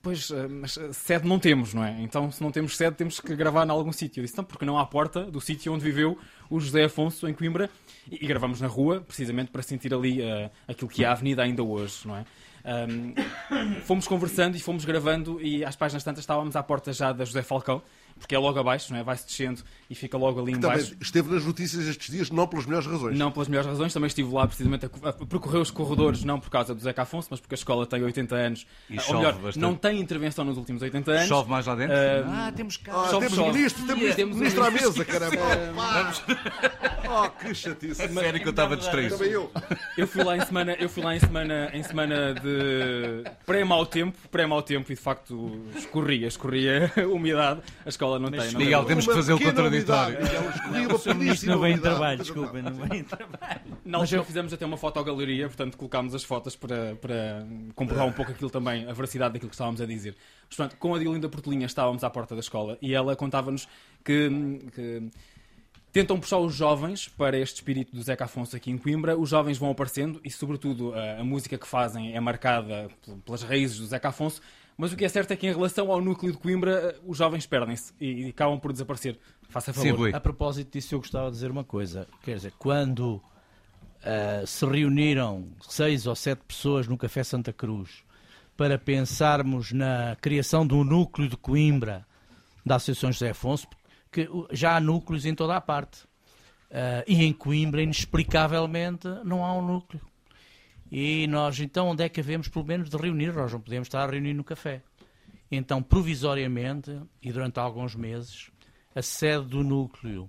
Pois, mas sede não temos, não é? Então, se não temos sede, temos que gravar em algum sítio. Eu disse: Não, porque não há porta do sítio onde viveu o José Afonso, em Coimbra, e, e gravamos na rua, precisamente para sentir ali uh, aquilo que é a avenida ainda hoje, não é? Um, fomos conversando e fomos gravando, e às páginas tantas estávamos à porta já da José Falcão, porque é logo abaixo, não é? Vai-se descendo e fica logo ali Que embaixo. também esteve nas notícias estes dias, não pelas melhores razões. Não pelas melhores razões, também estive lá precisamente a, a percorrer os corredores, não por causa do Zeca Afonso, mas porque a escola tem 80 anos. E Ou chove melhor, bastante. não tem intervenção nos últimos 80 anos. Chove mais lá dentro? Ah, Ah, temos cá. Ah, chove, temos chove. ministro, temos ministro, Temos ministro à mesa, caramba. Oh, que chatice. A sério que eu estava distraído. Também eu. Eu fui lá em semana, eu fui lá em semana, em semana de pré-mau tempo, pré-mau tempo e de facto escorria, escorria a umidade. A escola não tem. Não Miguel, tem. temos que fazer o contraditório. Não vem em trabalho, desculpem, não vem em trabalho. Na altura fizemos até uma fotogaleria, portanto colocámos as fotos para, para comprovar um pouco aquilo também, a veracidade daquilo que estávamos a dizer. Mas, portanto, com a Diolinda Portelinha estávamos à porta da escola e ela contava-nos que, que tentam puxar os jovens para este espírito do Zeca Afonso aqui em Coimbra. Os jovens vão aparecendo e, sobretudo, a, a música que fazem é marcada pel- pelas raízes do Zeca Afonso. Mas o que é certo é que, em relação ao núcleo de Coimbra, os jovens perdem-se e, e acabam por desaparecer. Faça favor. Sim, Rui. A propósito disso, eu gostava de dizer uma coisa. Quer dizer, quando ah, se reuniram seis ou sete pessoas no Café Santa Cruz para pensarmos na criação de um núcleo de Coimbra da Associação José Afonso, que já há núcleos em toda a parte. Ah, e em Coimbra, inexplicavelmente, não há um núcleo. E nós, então, onde é que havemos, pelo menos, de reunir? Nós não podemos estar a reunir no café. Então, provisoriamente, e durante alguns meses, a sede do núcleo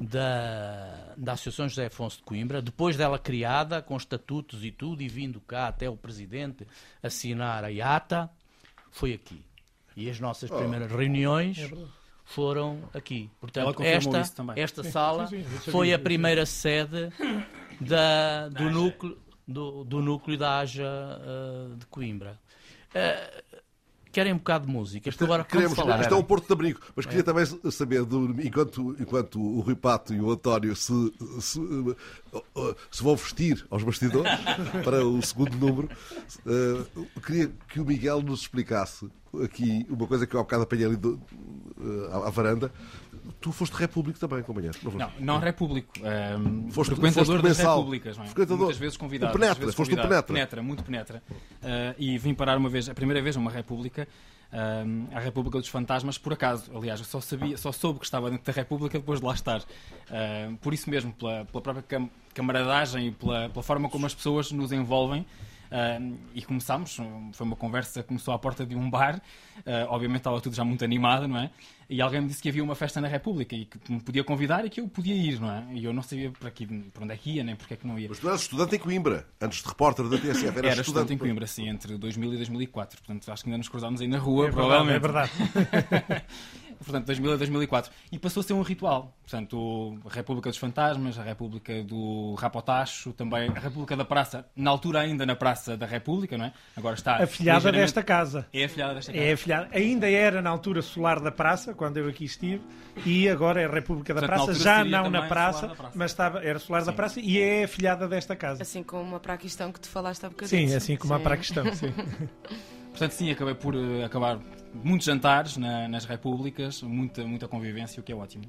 da, da Associação José Afonso de Coimbra, depois dela criada, com estatutos e tudo, e vindo cá até o Presidente assinar a IATA, foi aqui. E as nossas Oh. primeiras reuniões É foram aqui. Portanto, esta, esta sala foi a primeira sede da, do, núcleo, do, do núcleo da AJA ah, de Coimbra. Ah, querem um bocado de música? Porque agora Queremos, falar? isto é um Porto de Abrigo, mas queria É. também saber, do- enquanto, enquanto o Rui Pato e o António se, se, eh, se vão vestir aos bastidores para o segundo número, eh, eu queria que o Miguel nos explicasse aqui uma coisa que eu há bocado apanhei ali do- eh, à, varanda. Tu foste Repúblico também, companheiro. Não, foste? Não, não repúblico. Um, Foste- frequentador foste das mensal. repúblicas. Não é? Frequentador. Muitas vezes convidado. Um penetra, vezes foste convidado. penetra. Penetra, muito penetra. Uh, e vim parar uma vez, a primeira vez a uma república, um, à República dos Fantasmas, por acaso. Aliás, eu só, sabia, só soube que estava dentro da República depois de lá estar. Uh, por isso mesmo, pela, pela própria cam camaradagem e pela, pela forma como as pessoas nos envolvem. Uh, e começámos, foi uma conversa que começou à porta de um bar, uh, obviamente estava tudo já muito animado, não é? E alguém me disse que havia uma festa na República e que me podia convidar e que eu podia ir, não é? E eu não sabia para, aqui, para onde é que ia, nem porque é que não ia. Mas tu eras estudante em Coimbra, antes de repórter da TSF. Eras Era estudante em Coimbra, sim, entre 2000 e 2004. Portanto, acho que ainda nos cruzámos aí na rua, É verdade, provavelmente. é verdade. portanto, 2000 a 2004. E passou a ser um ritual. Portanto, a República dos Fantasmas, a República do Rapotacho, também a República da Praça, na altura ainda na Praça da República, não é? Agora está. A filhada ligeiramente- desta casa. É a filhada desta casa. É a filhada. Ainda era na altura solar da praça, quando eu aqui estive, e agora é a República da Portanto, Praça, já não na praça, praça. mas estava, era solar da praça e é a filhada desta casa. Assim como a praquistão que tu falaste há bocadinho. Sim, assim como a Sim. praquistão, sim. Portanto, sim, acabei por eh, acabar muitos jantares na- nas repúblicas, muita, muita convivência, o que é ótimo.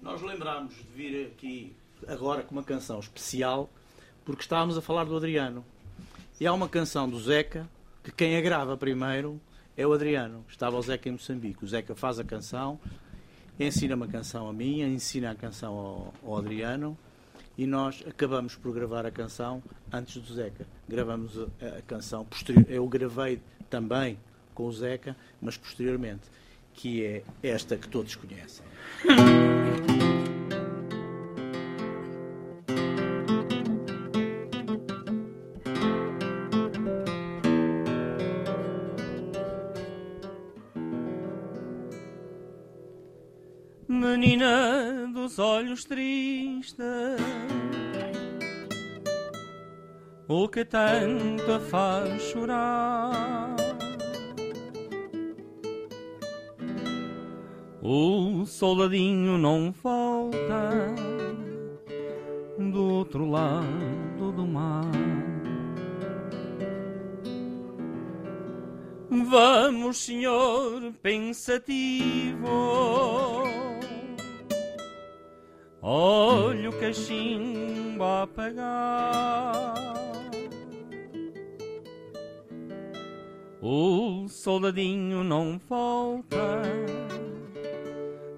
Nós lembrámos de vir aqui agora com uma canção especial porque estávamos a falar do Adriano. E há uma canção do Zeca que quem a grava primeiro é o Adriano. Estava o Zeca em Moçambique. O Zeca faz a canção, ensina uma canção a minha, ensina a canção ao, ao Adriano e nós acabamos por gravar a canção antes do Zeca. Gravamos a, a canção posterior. Eu gravei também com o Zeca, mas posteriormente, que é esta que todos conhecem. Menina dos olhos tristes, o que tanto a faz chorar? O soldadinho não volta do outro lado do mar. Vamos, senhor pensativo. Olha o cachimbo a apagar. O soldadinho não volta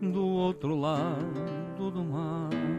do outro lado do mar.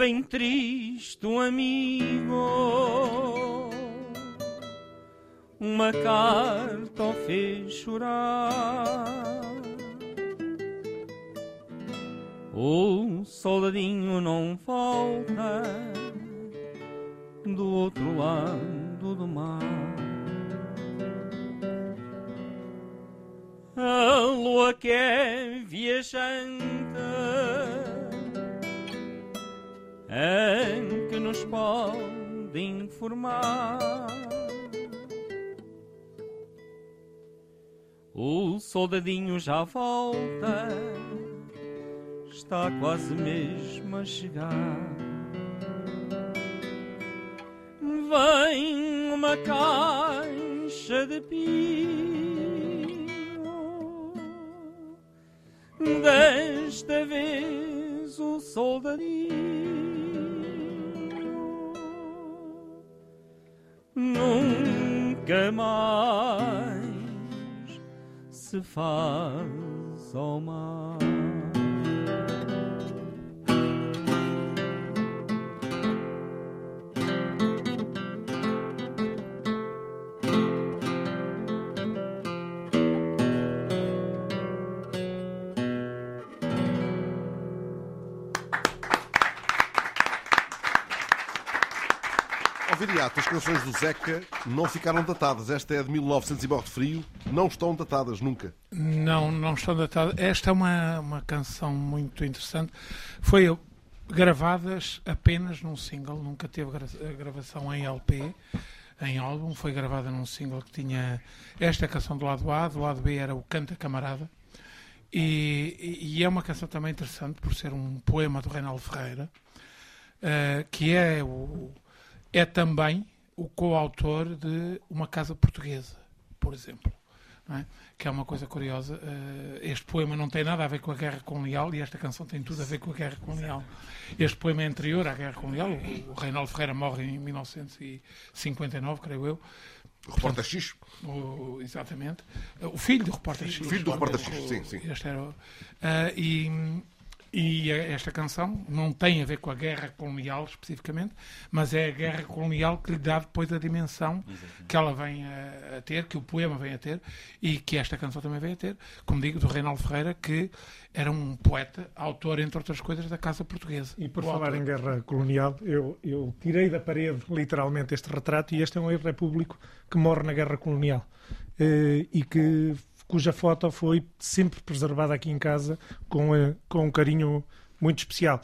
Bem triste um amigo. Uma carta o fez chorar O soldadinho não volta Do outro lado do mar. A lua que é em que nos pode informar. O soldadinho já volta, está quase mesmo a chegar. Vem uma caixa de pio, desta vez o soldadinho nunca mais se faz ao mar. As canções do Zeca não ficaram datadas. Esta é de 1900 e morre de frio. Não estão datadas nunca. Não, não estão datadas. Esta é uma, uma canção muito interessante. Foi gravadas apenas num single, nunca teve gra gravação em LP, em álbum. Foi gravada num single que tinha esta canção do lado A, do lado B era o Canta Camarada. E, e- é uma canção também interessante por ser um poema do Reinaldo Ferreira, eh, que é, o, é também o coautor de Uma Casa Portuguesa, por exemplo. é? Que é uma coisa curiosa. eh, este poema não tem nada a ver com a guerra colonial e esta canção tem tudo a ver com a guerra colonial. Este poema é anterior à guerra colonial. O, o Reinaldo Ferreira morre em 1959, creio eu. O repórter X? O, exatamente. O filho do repórter X. O filho do repórter X, sim, sim. Este era, o- ah, e, e esta canção não tem a ver com a guerra colonial especificamente, mas é a guerra colonial que lhe dá depois a dimensão que ela vem a, a ter, que o poema vem a ter e que esta canção também vem a ter, como digo, do Reinaldo Ferreira, que era um poeta, autor, entre outras coisas, da Casa Portuguesa. E por falar autor. em guerra colonial, eu, eu tirei da parede literalmente este retrato e este é um ex-repúblico que morre na guerra colonial eh, e que cuja foto foi sempre preservada aqui em casa com, eh, com um carinho muito especial.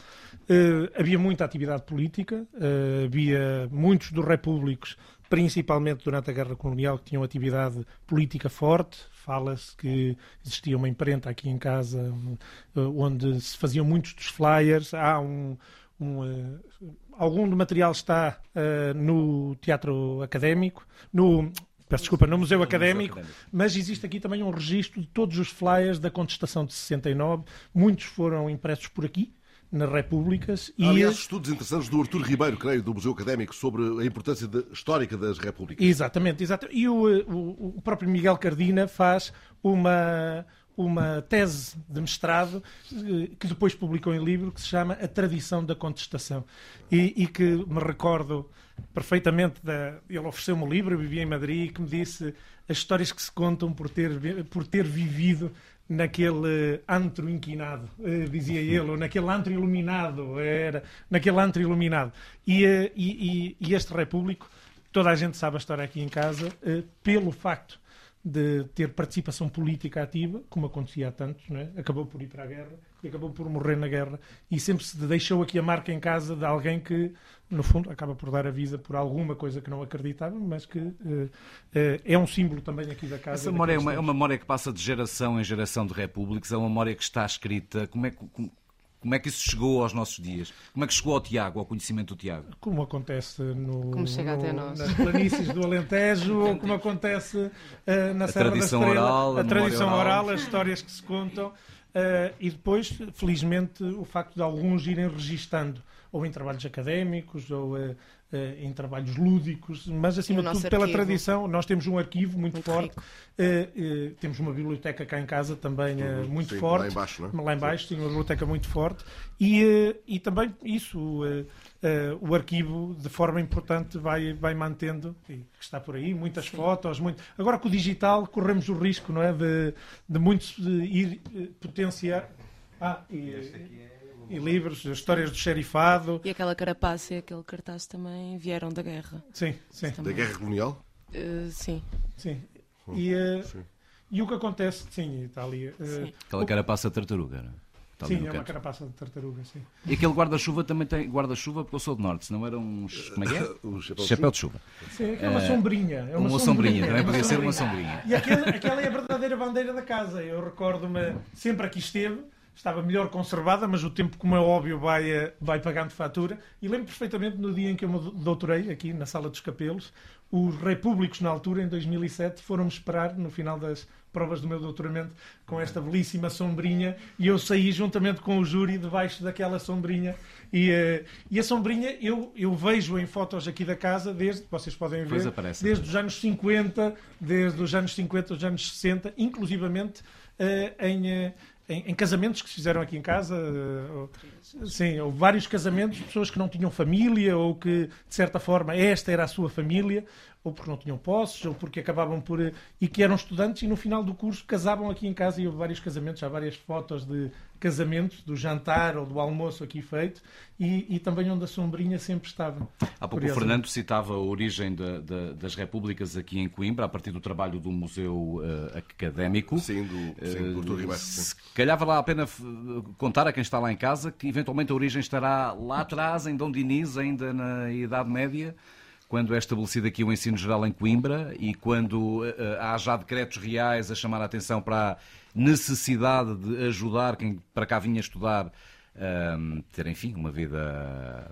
Eh, havia muita atividade política, eh, havia muitos dos repúblicos, principalmente durante a guerra colonial, que tinham atividade política forte. Fala-se que existia uma imprenta aqui em casa eh, onde se faziam muitos dos flyers. Há um, um, algum do material está no Teatro Académico, no peço desculpa, no Museu Académico, mas existe aqui também um registro de todos os flyers da contestação de 69. Muitos foram impressos por aqui, nas repúblicas. Há, aliás, estudos interessantes do Artur Ribeiro, creio, do Museu Académico, sobre a importância de- histórica das repúblicas. Exatamente, exatamente. E o, eh, o- o próprio Miguel Cardina faz uma, uma tese de mestrado eh, que depois publicou em livro que se chama A Tradição da Contestação. E, e que me recordo perfeitamente, da, ele ofereceu-me o livro, eu vivia em Madrid, que me disse as histórias que se contam por ter, por ter vivido naquele eh, antro inquinado, eh, dizia ele, ou naquele antro iluminado, era naquele antro iluminado. E, eh, e, e- e este Repúblico, toda a gente sabe a história aqui em casa, pelo facto de ter participação política ativa, como acontecia a tantos, é? acabou por ir para a guerra e acabou por morrer na guerra e sempre se deixou aqui a marca em casa de alguém que, no fundo, acaba por dar a vida por alguma coisa que não acreditava, mas que eh, é um símbolo também aqui da casa. Essa memória é uma, é uma memória que passa de geração em geração de repúblicas, é uma memória que está escrita. Como é que, como, como é que isso chegou aos nossos dias? Como é que chegou ao Tiago, ao conhecimento do Tiago? Como acontece no, Como chega no- até nós. nas planícies do Alentejo, ou como acontece eh, na A Serra da tradição Estrela, oral, a a tradição oral. oral, as histórias que se contam, eh, e depois, felizmente, o facto de alguns irem registando, ou em trabalhos académicos, ou eh, eh, em trabalhos lúdicos, mas acima de tudo pela arquivo. tradição. Nós temos um arquivo muito, Muito forte, temos uma biblioteca cá em casa também Uhum, muito sim, forte. lá em baixo, não é? Lá em baixo tem uma biblioteca muito forte e, e também isso, eh, o arquivo de forma importante vai, vai mantendo, e que está por aí, muitas fotos, muito... Agora com o digital corremos o risco, não é, de, de muitos de ir eh, potenciar... Ah, e, e livros, histórias do xerifado. E aquela carapaça e aquele cartaz também vieram da guerra. Sim, sim. Da guerra colonial? Eh, sim. Sim. E, eh, e o que acontece, sim, está ali. Sim. Aquela o- carapaça tartaruga, não é? Sim, é uma canto. carapaça de tartaruga, sim. E aquele guarda-chuva também tem guarda-chuva porque eu sou do norte, senão era uns. Como é que é? O chapéu de chapéu de chuva. Sim, é uma Eh, sombrinha. É uma, uma sombrinha, também podia ser uma sombrinha. E aquela, aquela é a verdadeira bandeira da casa. Eu recordo-me, sempre aqui esteve, estava melhor conservada, mas o tempo, como é óbvio, vai, eh, vai pagando fatura. E lembro perfeitamente no dia em que eu me doutorei, aqui na Sala dos Capelos, os repúblicos, na altura, em 2007, foram-me esperar no final das provas do meu doutoramento com esta belíssima sombrinha e eu saí juntamente com o júri debaixo daquela sombrinha e, eh, e a sombrinha eu, eu vejo em fotos aqui da casa desde, vocês podem ver, aparece. desde os anos 50, desde os anos 50 aos anos 60, inclusivamente eh, em, eh, em, em casamentos que se fizeram aqui em casa. Eh, ou- sim, houve vários casamentos de pessoas que não tinham família ou que, de certa forma, esta era a sua família, ou porque não tinham posses, ou porque acabavam por. eh, e que eram estudantes e no final do curso casavam aqui em casa e houve vários casamentos, há várias fotos de casamentos, do jantar ou do almoço aqui feito, e, e também onde a sombrinha sempre estava. Há pouco o. Fernando citava a origem da- da- das repúblicas aqui em Coimbra, a partir do trabalho do Museu eh, Académico. Sim, do, sim, do Artur Ribeiro. sim. Se calhar vale a pena contar a quem está lá em casa que eventualmente a origem estará lá atrás, em Dom Dinis, ainda na Idade Média, quando é estabelecido aqui o ensino geral em Coimbra e quando eh, eh, há já decretos reais a chamar a atenção para a necessidade de ajudar quem para cá vinha estudar a ter, enfim, uma vida.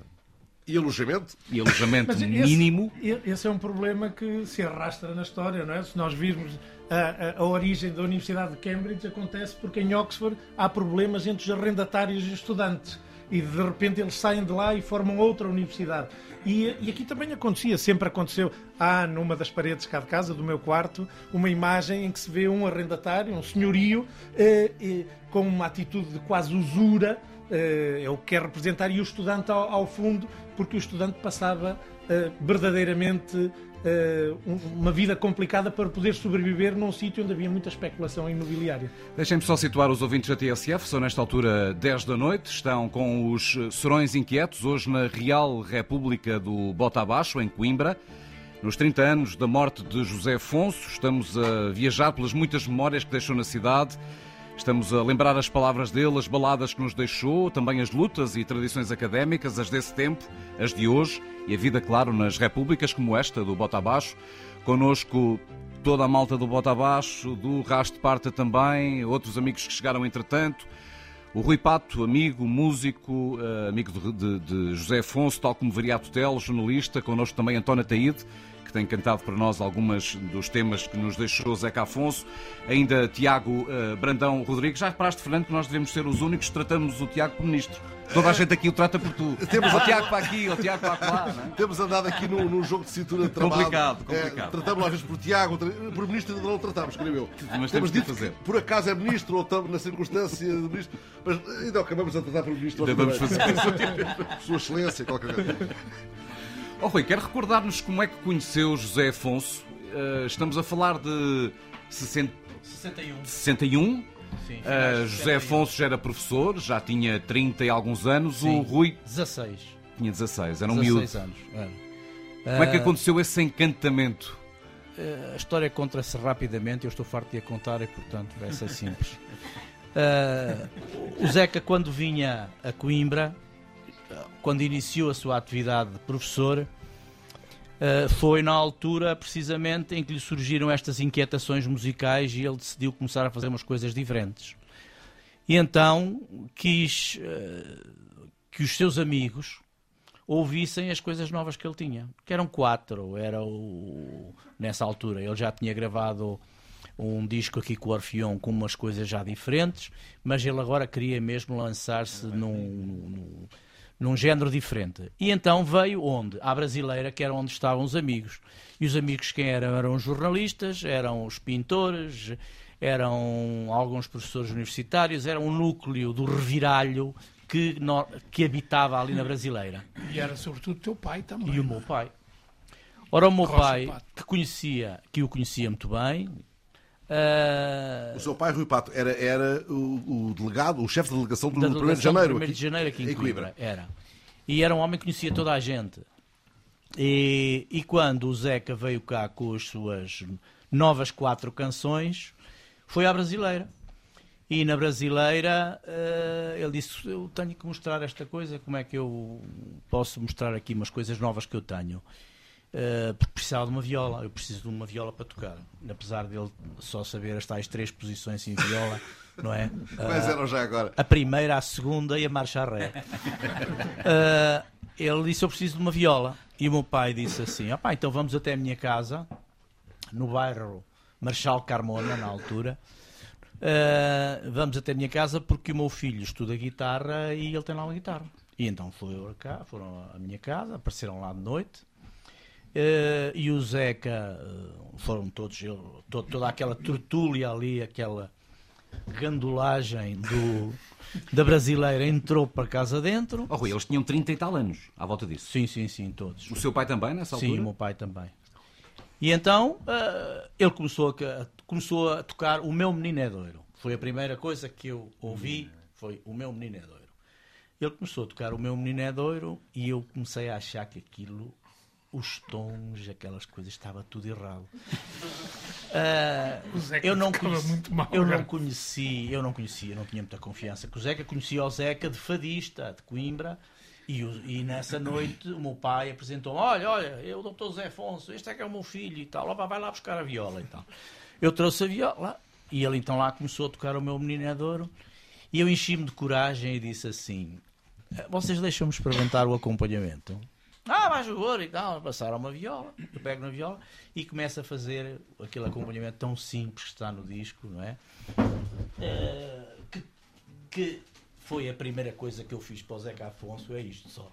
E alojamento? E alojamento esse- mínimo. Esse é um problema que se arrasta na história, não é? Se nós virmos a, a- a origem da Universidade de Cambridge, acontece porque em Oxford há problemas entre os arrendatários e os estudantes. E de repente eles saem de lá e formam outra universidade. E, e aqui também acontecia, sempre aconteceu. Há numa das paredes cá de casa, do meu quarto, uma imagem em que se vê um arrendatário, um senhorio, eh, eh, com uma atitude de quase usura, é o que quer representar, e o estudante ao, ao fundo, porque o estudante passava eh, verdadeiramente eh, um- uma vida complicada para poder sobreviver num sítio onde havia muita especulação imobiliária. Deixem-me só situar os ouvintes da TSF. São nesta altura 10 da noite. Estão com os eh, Serões Inquietos, hoje na Real República do Bota Abaixo, em Coimbra. Nos 30 anos da morte de José Afonso, estamos a viajar pelas muitas memórias que deixou na cidade. Estamos a lembrar as palavras dele, as baladas que nos deixou, também as lutas e tradições académicas, as desse tempo, as de hoje e a vida, claro, nas repúblicas como esta do Bota Abaixo. Connosco toda a malta do Bota Abaixo, do Rasto Parta também, outros amigos que chegaram entretanto. O Rui Pato, amigo, músico, eh, amigo de, de- de José Afonso, tal como Variato Tel, jornalista, connosco também António Taíde, tem cantado para nós algumas dos temas que nos deixou Zeca Afonso, ainda Tiago eh, Brandão Rodrigues. Já reparaste, Fernando, que nós devemos ser os únicos que tratamos o Tiago por ministro. Toda a gente aqui o trata por tu. Temos- o Tiago para aqui, o Tiago para lá. não é? Temos andado aqui num, num jogo de cintura travado. Complicado, complicado. É, tratamos às vezes por Tiago, por ministro ainda não tratámos, creio eu. Mas temos dito fazer. que por acaso é ministro ou estamos na circunstância de ministro, mas ainda acabamos a tratar por ministro. Ainda vamos vez. fazer. Sua Excelência, qualquer coisa. Oh, Rui, quer recordar-nos como é que conheceu José Afonso? Eh, estamos a falar de 60... 61. 61. Sim, de José 61. Afonso já era professor, já tinha 30 e alguns anos. Sim, o Rui 16. tinha 16, era um 16 miúdo. anos. era. Como é que aconteceu esse encantamento? Eh, A história conta-se rapidamente, eu estou farto de a contar e, portanto, vai ser simples. Eh, o Zeca, quando vinha a Coimbra, quando iniciou a sua atividade de professor, eh, foi na altura precisamente em que lhe surgiram estas inquietações musicais e ele decidiu começar a fazer umas coisas diferentes. E então quis eh, que os seus amigos ouvissem as coisas novas que ele tinha. Que eram quatro, era o... nessa altura. Ele já tinha gravado um disco aqui com o Orfeão com umas coisas já diferentes, mas ele agora queria mesmo lançar-se num, num, num género diferente. E então veio onde? À brasileira, que era onde estavam os amigos. E os amigos quem eram? Eram os jornalistas, eram os pintores, eram alguns professores universitários, era um núcleo do reviralho que, no- que habitava ali na brasileira. E era sobretudo teu pai também. E o meu pai. Ora, o meu Rocha pai, Pato. que conhecia, que o conhecia muito bem, ah, O seu pai, Rui Pato, era, era o, o delegado, o chefe de delegação do da 1 de do janeiro. 1 de aqui- janeiro aqui em, em Coimbra. Era. E era um homem que conhecia toda a gente. E, e quando o Zeca veio cá com as suas novas quatro canções, foi à brasileira. E na brasileira eh, ele disse: Eu tenho que mostrar esta coisa, como é que eu posso mostrar aqui umas coisas novas que eu tenho? Eh, porque precisava de uma viola, eu preciso de uma viola para tocar. Apesar dele só saber as tais três posições em viola, não é? Quais Ah, eram já agora? A primeira, a segunda e a marcha ré. Ah, ele disse: Eu preciso de uma viola. E o meu pai disse assim: "Ah pá, então vamos até a minha casa, no bairro Marchal Carmona, na altura. Vamos até a minha casa porque o meu filho estuda guitarra e ele tem lá uma guitarra. E então foram cá, foram à minha casa, apareceram lá de noite. Eh, e o Zeca, eh, foram todos, toda aquela tertúlia ali, aquela gandulagem do, da brasileira entrou para casa dentro. Oh, Rui, eles tinham 30 e tal anos à volta disso. Sim, sim, sim, todos. O seu pai também, nessa altura? Sim, o meu pai também. E então eh, ele começou a, começou a tocar O Meu Menino é Doiro. Foi a primeira coisa que eu ouvi, foi O Meu Menino é Doiro. Ele começou a tocar O Meu Menino é Doiro e eu comecei a achar que aquilo, os tons, aquelas coisas, estava tudo errado. Ah, O Zeca eu não conheci, muito mal, eu não conheci, eu não conhecia, não tinha muita confiança com o Zeca, conhecia o Zeca de fadista, de Coimbra, e, e nessa noite o meu pai apresentou olha, olha, eu o doutor Zé Afonso, este é que é o meu filho e tal, vai lá buscar a viola e tal. Eu trouxe a viola e ele então lá começou a tocar o meu menino é e eu enchi-me de coragem e disse assim, "Eh, vocês deixam-me experimentar o acompanhamento? Ah, vai jogar e tal, passaram uma viola, eu pego na viola e começo a fazer aquele acompanhamento tão simples que está no disco, não é? Eh, que, que foi a primeira coisa que eu fiz para o Zeca Afonso, é isto só.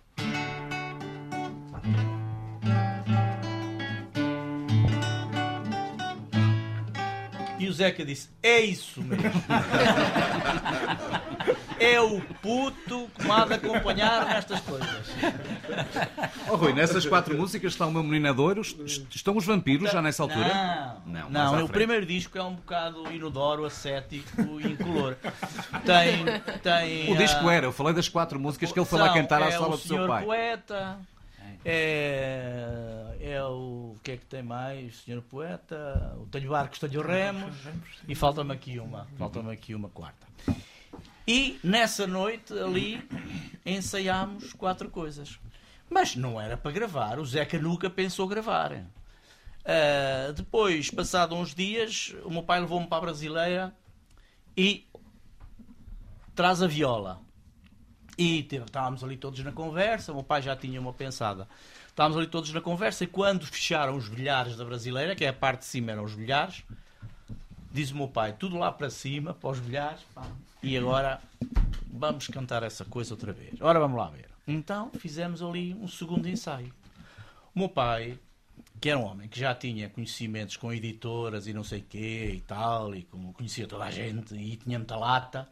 E o Zeca disse: É isso mesmo. é o puto que me há de acompanhar nestas coisas. Oh, Rui, nessas quatro músicas está o meu menino Adouro. Estão os vampiros já nessa altura? Não, mais não, à o primeiro disco é um bocado inodoro, ascético e incolor. Tem, tem O disco ah, era, eu falei das quatro músicas que ele foi lá cantar à é sala o do seu pai. Poeta, é, é o. O que é que tem mais? Senhor Poeta, o Tenho Barcos, Tenho Remos, e falta-me aqui uma. Falta-me aqui uma quarta. E nessa noite ali ensaiámos quatro coisas. Mas não era para gravar, o Zeca nunca pensou gravar. Ah, depois, passado uns dias, o meu pai levou-me para a brasileira e traz a viola. E estávamos ali todos na conversa, o meu pai já tinha uma pensada. Estávamos ali todos na conversa e quando fecharam os bilhares da brasileira, que é a parte de cima eram os bilhares, diz o meu pai, tudo lá para cima, para os bilhares, pá, e agora vamos cantar essa coisa outra vez. Ora vamos lá ver. Então fizemos ali um segundo ensaio. O meu pai, que era um homem que já tinha conhecimentos com editoras e não sei quê e tal, e como conhecia toda a gente e tinha muita lata,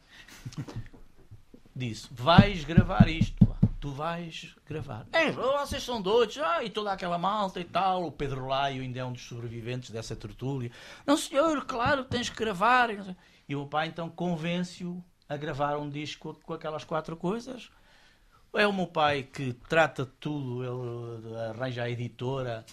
disse: Vais gravar isto, pá. tu vais gravar. É, vocês são doidos, ah, e toda aquela malta e tal. O Pedro Laio ainda é um dos sobreviventes dessa tertúlia. Não, senhor, claro, tens que gravar. E o pai então convence-o a gravar um disco com aquelas quatro coisas. É o meu pai que trata de tudo, ele arranja a editora,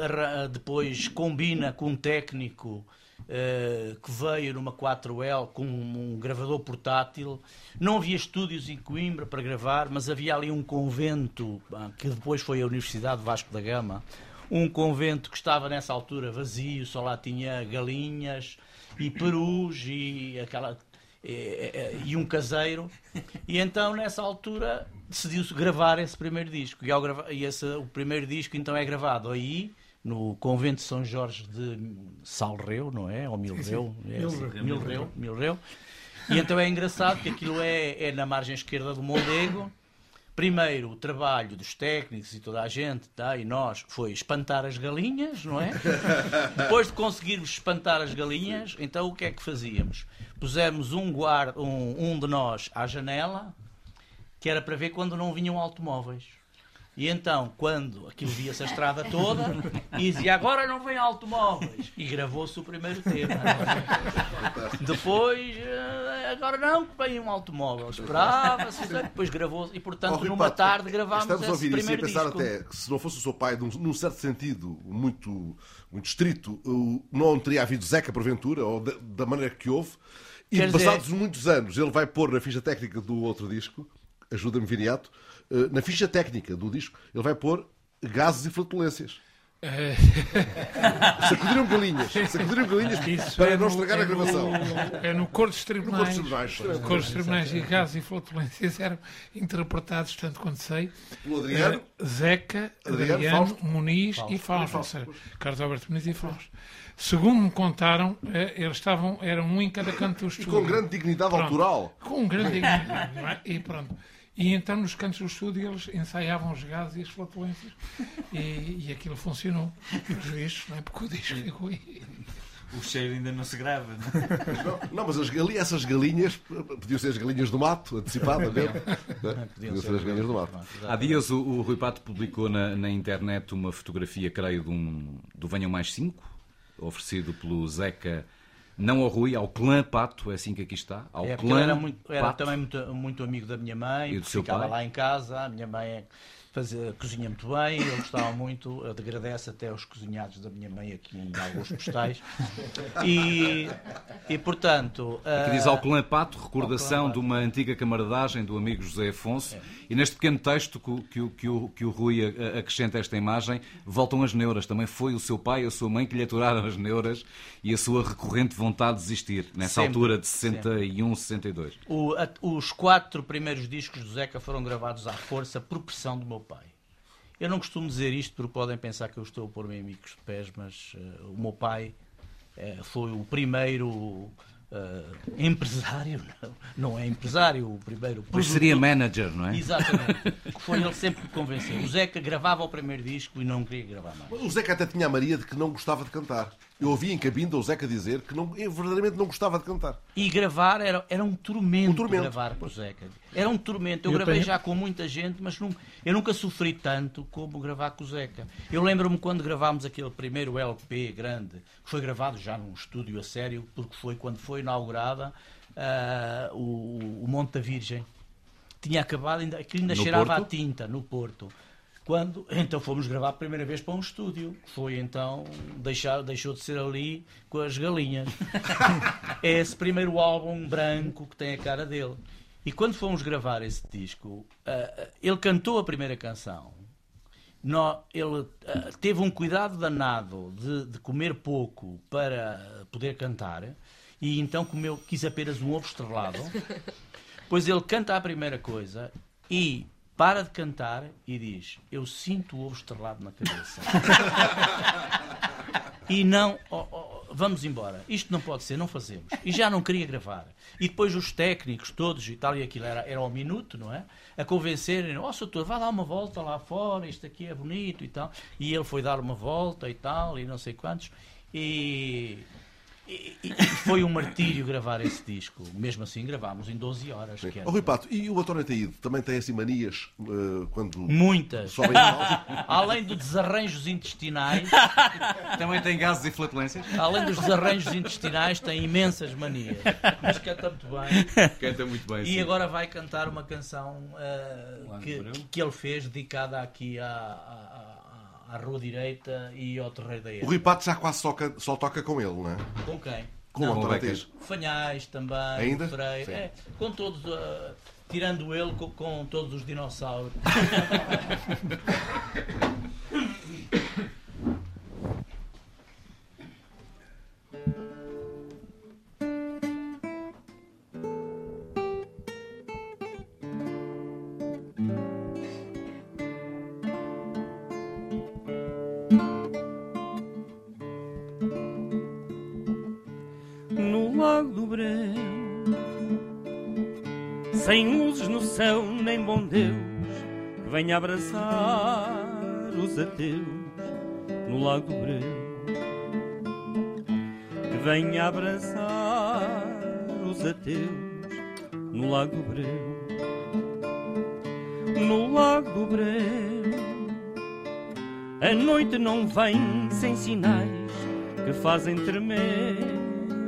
arra- depois combina com um técnico ah, que veio numa 4L com um, gravador portátil. Não havia estúdios em Coimbra para gravar, mas havia ali um convento, ah, que depois foi a Universidade Vasco da Gama, um convento que estava nessa altura vazio, só lá tinha galinhas e perus e aquela e, e- e um caseiro. E então, nessa altura, decidiu-se gravar esse primeiro disco. E, ao grava- e esse, o primeiro disco então é gravado aí, no convento de São Jorge de Salreu, não é? Ou Milreu? Sim, sim. É, Milreu. assim, Milreu. Milreu. E então é engraçado que aquilo é, é na margem esquerda do Mondego. Primeiro, o trabalho dos técnicos e toda a gente, tá, e nós, foi espantar as galinhas, não é? Depois de conseguirmos espantar as galinhas, então o que é que fazíamos? Pusemos um, guarda, um, um de nós à janela, que era para ver quando não vinham automóveis. E então, quando aquilo via-se a estrada toda, e dizia agora não vem automóveis. E gravou-se o primeiro tema. Depois, eh, agora não que vem um automóvel. Esperava-se, depois gravou-se. E portanto, Oh, numa Pato, tarde gravámos Estamos a esse ouvir isso e a primeiro pensar disco. até que se não fosse o seu pai, num, num certo sentido muito, muito estrito, não teria havido Zeca porventura, ou da, da maneira que houve. E Quer dizer- passados muitos anos, ele vai pôr na ficha técnica do outro disco, ajuda-me Viriato, uh, na ficha técnica do disco, ele vai pôr gases e flatulências. É. Sacudiram galinhas, sacudiram galinhas Isso para é não no- estragar a é no- gravação. É no cor dos tribunais. No cor dos tribunais, pois. No cor dos tribunais e gases e flatulências eram interpretados, tanto quanto sei, Pelo Adriano. eh, Zeca, Adriano, Adriano, Fausto. Muniz Fausto. e Fausto. E Fausto. Carlos Alberto Muniz e Fausto. Segundo me contaram, eh, eles estavam, eram um em cada canto do estúdio. com grande dignidade Pronto. autoral. Com grande dignidade, é? E pronto. E então nos cantos do estúdio eles ensaiavam os gases e as flatulências e, e aquilo funcionou. Os vistos, não é? Porque o disco ficou aí. O cheiro ainda não se grava, não é? Não, não, mas as galinhas, essas galinhas podiam ser as galinhas do mato, antecipadamente. Não, Podiam ser as galinhas do mato. Há dias o, o Rui Pato publicou na, na internet uma fotografia, creio, de um, do Venham Mais 5, oferecido pelo Zeca, não ao Rui, ao clã Pato, é assim que aqui está, ao É, clã era, muito, era também muito, muito amigo da minha mãe, E do seu ficava pai? lá em casa, a minha mãe fazia, cozinha muito bem, ele gostava muito, eu agradece até aos cozinhados da minha mãe aqui em alguns postais. E, e portanto. Aqui diz ah, ao clã Pato, recordação de uma antiga camaradagem do amigo José Afonso. E neste pequeno texto que, o- que, que, o, que o Rui acrescenta esta imagem, voltam as neuras. Também foi o seu pai e a sua mãe que lhe aturaram as neuras e a sua recorrente vontade de desistir, nessa Sempre, altura de 61, 62. O- a- os quatro primeiros discos do Zeca foram gravados à força por pressão do meu pai. Eu não costumo dizer isto porque podem pensar que eu estou a pôr-me em micos de pés, mas eh, o meu pai eh, foi o primeiro uh, empresário, não, não é empresário, o primeiro. Pois seria manager, não é? Exatamente. Foi ele sempre que convenceu. O Zeca gravava o primeiro disco e não queria gravar mais. O Zeca até tinha a Maria de que não gostava de cantar. Eu ouvi em cabinda o Zeca dizer que não, verdadeiramente não gostava de cantar. E gravar era, era um tormento, um tormento. gravar com o Zeca. Era um tormento. Eu, eu gravei tenho... já com muita gente, mas não, eu nunca sofri tanto como gravar com o Zeca. Eu lembro-me quando gravámos aquele primeiro LP grande, que foi gravado já num estúdio a sério, porque foi quando foi inaugurada uh, o, o Monte da Virgem. Tinha acabado, ainda, que ainda no cheirava Porto? a tinta no Porto. Quando então fomos gravar a primeira vez para um estúdio, foi então deixar, deixou de ser ali com as galinhas. é esse primeiro álbum branco que tem a cara dele. E quando fomos gravar esse disco, uh, ele cantou a primeira canção. No, ele uh, teve um cuidado danado de, de, comer pouco para poder cantar e então comeu, quis apenas um ovo estrelado. Pois ele canta a primeira coisa e para de cantar e diz: Eu sinto o ovo estrelado na cabeça. e não, oh, oh, vamos embora. Isto não pode ser, não fazemos. E já não queria gravar. E depois os técnicos todos e tal, e aquilo era, era ao minuto, não é? A convencerem: Ó, oh, doutor, vá dar uma volta lá fora, isto aqui é bonito e tal. E ele foi dar uma volta e tal, e não sei quantos. E e, foi um martírio gravar esse disco. Mesmo assim, gravámos em 12 horas. Que era... oh, Rui Pato, e o António Taíde também tem assim manias uh, quando. Muitas! Além dos desarranjos intestinais. também tem gases e flatulências? Além dos desarranjos intestinais, tem imensas manias. Mas canta muito bem. Canta muito bem. E sim. agora vai cantar uma canção uh, que, que, ele fez dedicada aqui à à rua direita e ao terreiro da Erva. O Rui Pato já quase só, só, toca com ele, não é? Com quem? Com não, o António Fanhais também. Ainda? É, com todos, uh, tirando ele, com, com todos os dinossauros. Sem luzes no céu, nem bom Deus que venha abraçar os ateus no lago Breu. Que venha abraçar os ateus no lago Breu. No lago Breu, a noite não vem sem sinais que fazem tremer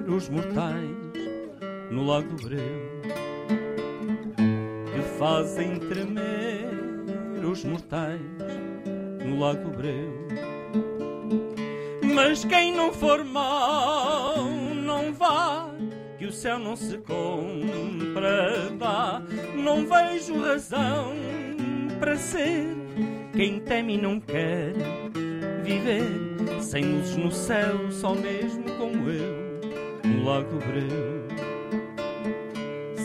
os mortais no lago Breu fazem tremer os mortais no Lago Breu. Mas quem não for mau, não vá, que o céu não se compra, dá. Não vejo razão para ser quem teme e não quer viver sem luzes no céu, só mesmo como eu, no Lago Breu.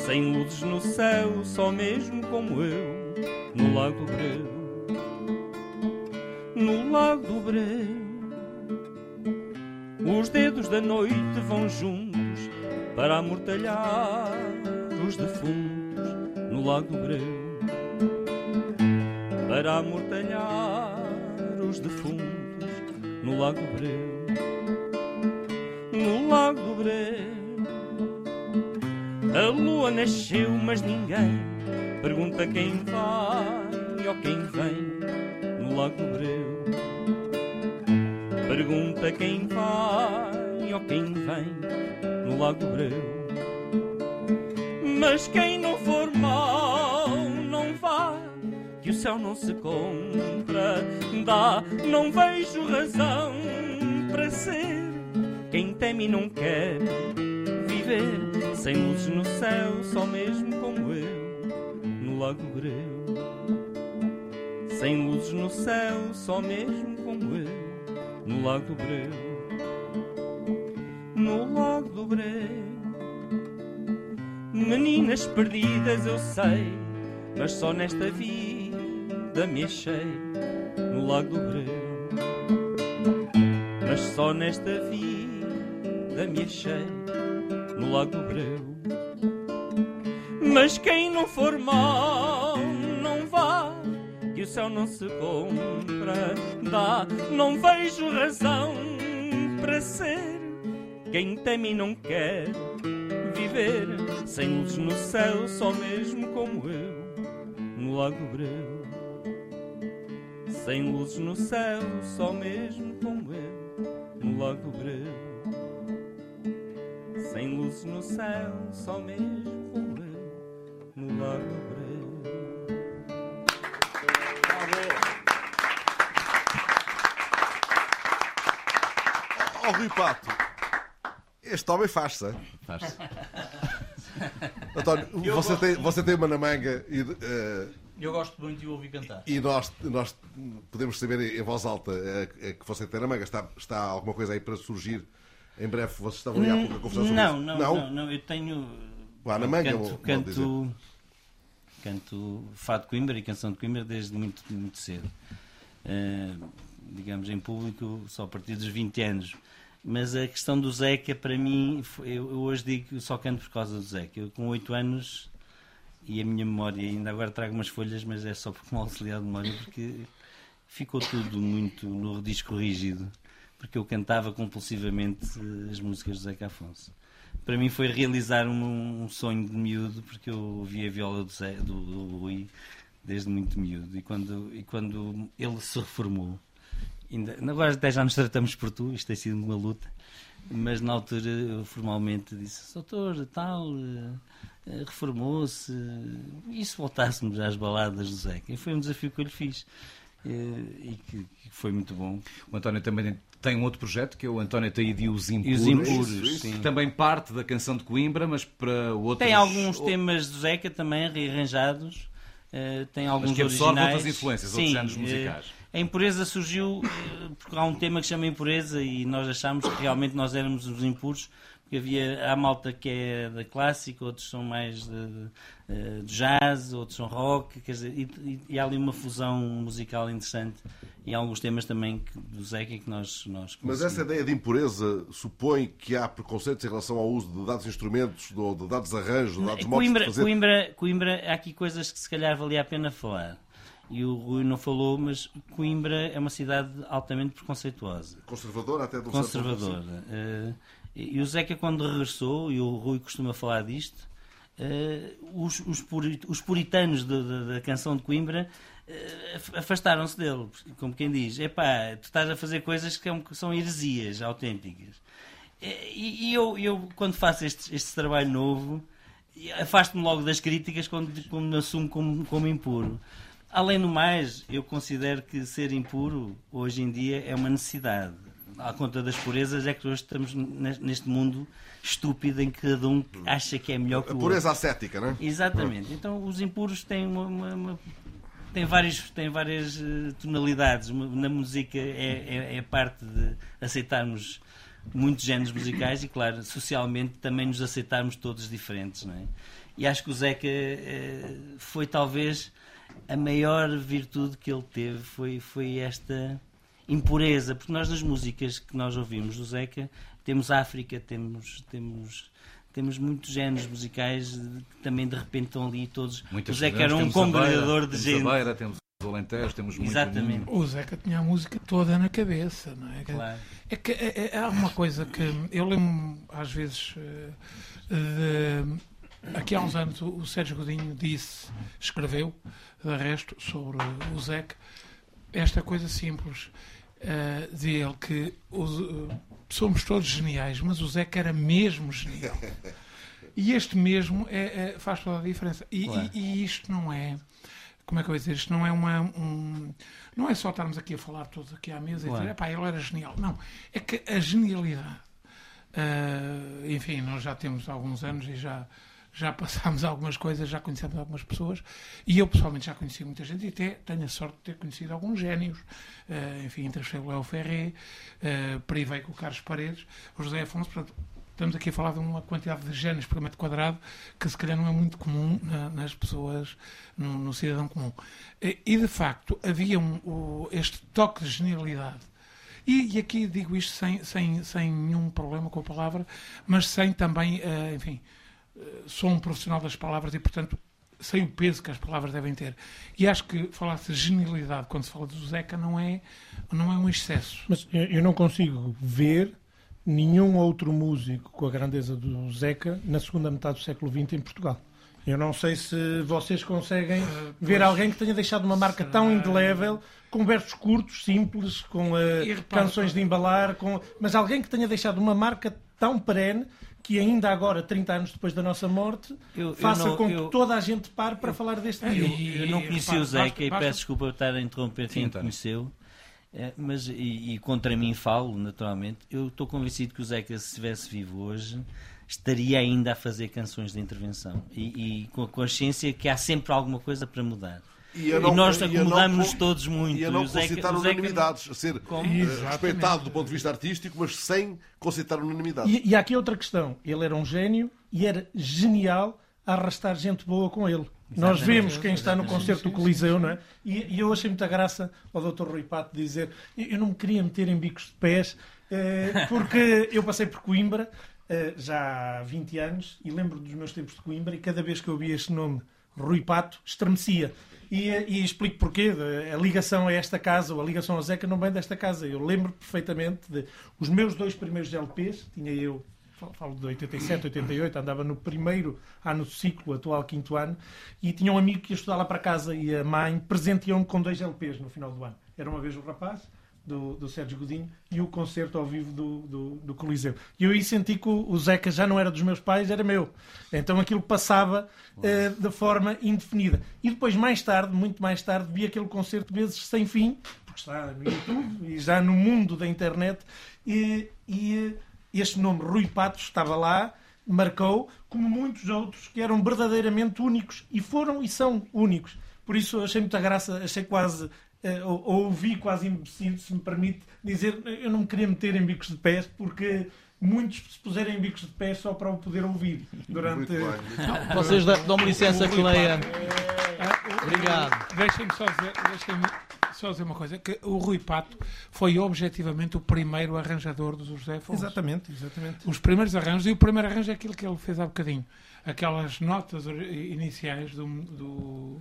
Sem luzes no céu, só mesmo como eu, no Lago Breu. No Lago Breu, os dedos da noite vão juntos para amortalhar os defuntos no Lago Breu. Para amortalhar os defuntos no Lago Breu. No Lago Breu a lua nasceu, mas ninguém pergunta quem vai ou quem vem no Lago Breu. Pergunta quem vai ou quem vem no Lago Breu. Mas quem não for mau, não vá, que o céu não se compra, dá, não vejo razão para ser. Quem teme e não quer viver sem luzes no céu, só mesmo como eu, no Lago Breu. Sem luzes no céu, só mesmo como eu, no Lago Breu. No Lago do Breu. Meninas perdidas eu sei, mas só nesta vida me achei, no Lago do Breu. Mas só nesta vida me achei no Lago Breu. Mas quem não for mau, não vá, que o céu não se compra, dá. Não vejo razão para ser quem teme e não quer viver sem luzes no céu, só mesmo como eu, no Lago Breu. Sem luzes no céu, só mesmo como eu, no Lago Breu. Sem luzes no céu, só mesmo como eu, no Lago Breu. Ó Rui Pato, este homem faz-se. Faz-se. António, Eu você tem, muito. você tem uma na manga e, eh, Eu gosto muito de o ouvir cantar. e nós, nós podemos saber em voz alta eh, que você tem na manga. Está, está alguma coisa aí para surgir em breve? Vocês estavam ali há pouco a conversar sobre não, isso. não, não, não, eu tenho. Lá na manga, canto, canto, canto fado de Coimbra e canção de Coimbra desde muito, muito cedo. Eh, digamos, em público só a partir dos 20 anos. Mas a questão do Zeca, para mim, eu, eu hoje digo que só canto por causa do Zeca. Eu, com 8 anos, e a minha memória, ainda agora trago umas folhas, mas é só porque me auxiliar de memória, porque ficou tudo muito no disco rígido, porque eu cantava compulsivamente eh, as músicas do Zeca Afonso. Para mim foi realizar um, um sonho de miúdo, porque eu ouvi a viola do, Zé, do, do Rui desde muito miúdo. E quando, e quando ele se reformou, ainda, agora até já nos tratamos por tu, isto tem sido uma luta, mas na altura eu formalmente disse: Doutor, tal, eh, eh, reformou-se, e se voltássemos às baladas do Zeca? E foi um desafio que eu lhe fiz. E que, que foi muito bom. O António também tem um outro projeto que é o António Taíde e os Impuros. E os Impuros, Isso, isso. também parte da canção de Coimbra, mas para outros... Tem alguns o- temas do Zeca também rearranjados. eh, tem alguns que absorve originais. outras influências, outros Sim, géneros eh, musicais. a impureza surgiu eh, porque há um tema que se chama impureza e nós achámos que realmente nós éramos os impuros. Porque havia a malta que é da clássica, outros são mais de, de, eh, de jazz, outros são rock, quer dizer, e, e- há ali uma fusão musical interessante e há alguns temas também que, do Zeca que nós, nós Mas essa ideia de impureza supõe que há preconceitos em relação ao uso de dados instrumentos, ou de dados arranjos, de dados modos de Coimbra, fazer. Coimbra, Coimbra, há aqui coisas que se calhar valia a pena falar. E o Rui não falou, mas Coimbra é uma cidade altamente preconceituosa. Conservadora até de um certo Conservadora. ponto, Eh, e o Zeca, quando regressou, e o Rui costuma falar disto, eh, os, os, puri- os puritanos da- da- da canção de Coimbra af- afastaram-se dele. Como quem diz, epá, tu estás a fazer coisas que são- que são heresias autênticas. Eh, E, e eu, eu, quando faço este, este trabalho novo, afasto-me logo das críticas quando, quando me assumo como, como impuro. Além do mais, eu considero que ser impuro hoje em dia é uma necessidade. À conta das purezas, é que hoje estamos nes- neste mundo estúpido em que cada um acha que é melhor que A o pureza outro. ascética, não é? Exatamente. Então, os impuros têm uma, uma- uma- têm vários, têm várias eh, tonalidades. Na música é, é, é parte de aceitarmos muitos géneros musicais e, claro, socialmente também nos aceitarmos todos diferentes, não é? E acho que o Zeca eh, foi talvez a maior virtude que ele teve foi, foi esta impureza, porque nós nas músicas que nós ouvimos do Zeca temos África, temos, temos, temos muitos géneros musicais que também de repente estão ali todos. Muitas o Zeca era um congregador de temos gente. a Beira, temos o Alentejo, temos muito Exatamente. O Zeca tinha a música toda na cabeça, não é? Claro. É que é, é- há uma coisa que eu lembro às vezes eh, de, aqui há uns anos o, o Sérgio Godinho disse, escreveu, de resto, sobre o Zeca, esta coisa simples de ele que os, eh, somos todos geniais, mas o Zeca era mesmo genial. E este mesmo é- é- faz toda a diferença. E, e- e isto não é. Como é que eu vou dizer? Isto não é uma. um- não é só estarmos aqui a falar todos aqui à mesa e dizer, "Epá, ele era genial. Não. É que a genialidade. ah, enfim, nós já temos alguns anos e já, já passámos algumas coisas, já conhecemos algumas pessoas e eu pessoalmente já conheci muita gente e até tenho a sorte de ter conhecido alguns génios. Ah, enfim, entrevistei o Léo Ferré, uh, privei com o Carlos Paredes, o José Afonso, portanto, Estamos aqui a falar de uma quantidade de géneros por metro quadrado que se calhar não é muito comum na- nas pessoas, no, no cidadão comum. E, e, de facto havia um, o- este toque de genialidade. E, e aqui digo isto sem, sem, sem nenhum problema com a palavra, mas sem também, eh, enfim, eh, sou um profissional das palavras e, portanto, sem o peso que as palavras devem ter. E acho que falar-se de genialidade quando se fala do Zeca não é, não é um excesso. Mas eu, não consigo ver nenhum outro músico com a grandeza do Zeca na segunda metade do século XX em Portugal. Eu não sei se vocês conseguem Ah, ver alguém que tenha deixado uma marca tão indelével, com versos curtos, simples, com eh, E repara- canções de embalar, com... mas alguém que tenha deixado uma marca tão perene que ainda agora, 30 anos depois da nossa morte, Eu- eu faça não- com eu- que toda a gente pare para falar deste Eu, livro. eu não conheci o Zeca e peço desculpa por estar a interromper quem António. conheceu. Eh, mas, e, e contra mim falo, naturalmente. Eu estou convencido que o Zeca, se estivesse vivo hoje, estaria ainda a fazer canções de intervenção. E, e com a consciência que há sempre alguma coisa para mudar. E, não- nós e a não acomodamos-nos con- todos muito. E a não Zeca- unanimidades, a ser respeitado do ponto de vista artístico, mas sem conceitar unanimidades. E, e há aqui outra questão. Ele era um gênio e era genial a arrastar gente boa com ele. Nós vemos quem está no concerto do Coliseu, não é? E, e eu achei muita graça ao Dr. Rui Pato dizer eu eu não me queria meter em bicos de pés eh, porque eu passei por Coimbra eh, já há 20 anos e lembro dos meus tempos de Coimbra e cada vez que eu ouvia este nome, Rui Pato, estremecia. E, e explico porquê. A ligação a esta casa, ou a ligação ao Zeca, não vem desta casa. Eu lembro perfeitamente de os meus dois primeiros LPs, tinha eu fal- falo de 87, 88, andava no primeiro ano do ciclo, atual quinto ano, e tinha um amigo que ia estudar lá para casa e a mãe presenteou-me com dois LPs no final do ano. Era uma vez o rapaz, do, do Sérgio Godinho, e o concerto ao vivo do, do, do Coliseu. E eu aí senti que o, o Zeca já não era dos meus pais, era meu. Então aquilo passava eh, de forma indefinida. E depois, mais tarde, muito mais tarde, vi aquele concerto vezes sem fim, porque está no YouTube e já no mundo da internet, e, e este nome Rui Patos estava lá, marcou, como muitos outros que eram verdadeiramente únicos e foram e são únicos. Por isso achei muita graça, achei quase, eh, ou, ou ouvi quase embevecido, se me permite dizer, eu não me queria meter em bicos de pés porque muitos se puserem em bicos de pés só para o poder ouvir durante. Muito bem, muito bem. Vocês dão- dão-me licença que leia. Ah, o- Obrigado. Deixem-me só dizer, deixem-me só dizer uma coisa, que o Rui Pato foi objetivamente o primeiro arranjador do José Afonso. Exatamente, exatamente. Os primeiros arranjos, e o primeiro arranjo é aquilo que ele fez há bocadinho. Aquelas notas iniciais do, do,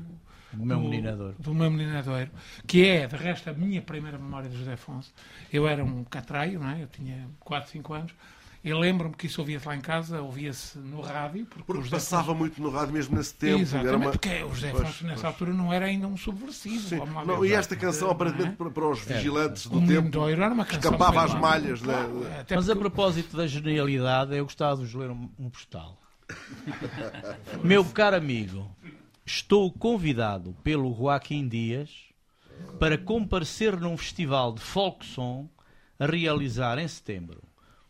O meu meninador. do meu meninadoiro, que é, de resto, a minha primeira memória de José Afonso. Eu era um catraio, não é? eu tinha 4, 5 anos, e lembro-me que isso ouvia-se lá em casa, ouvia-se no rádio. Porque, Porque passava Afonso- muito no rádio mesmo nesse tempo. Exatamente, era uma- porque o José Pois, Afonso nessa pois. altura não era ainda um subversivo. Não, e esta canção, Não é? aparentemente, para, os vigilantes do O tempo, era uma canção escapava às malhas. né? Mas a propósito da genialidade, eu gostava de vos ler um, um postal. Meu caro amigo, estou convidado pelo Joaquim Dias para comparecer num festival de folk song a realizar em setembro.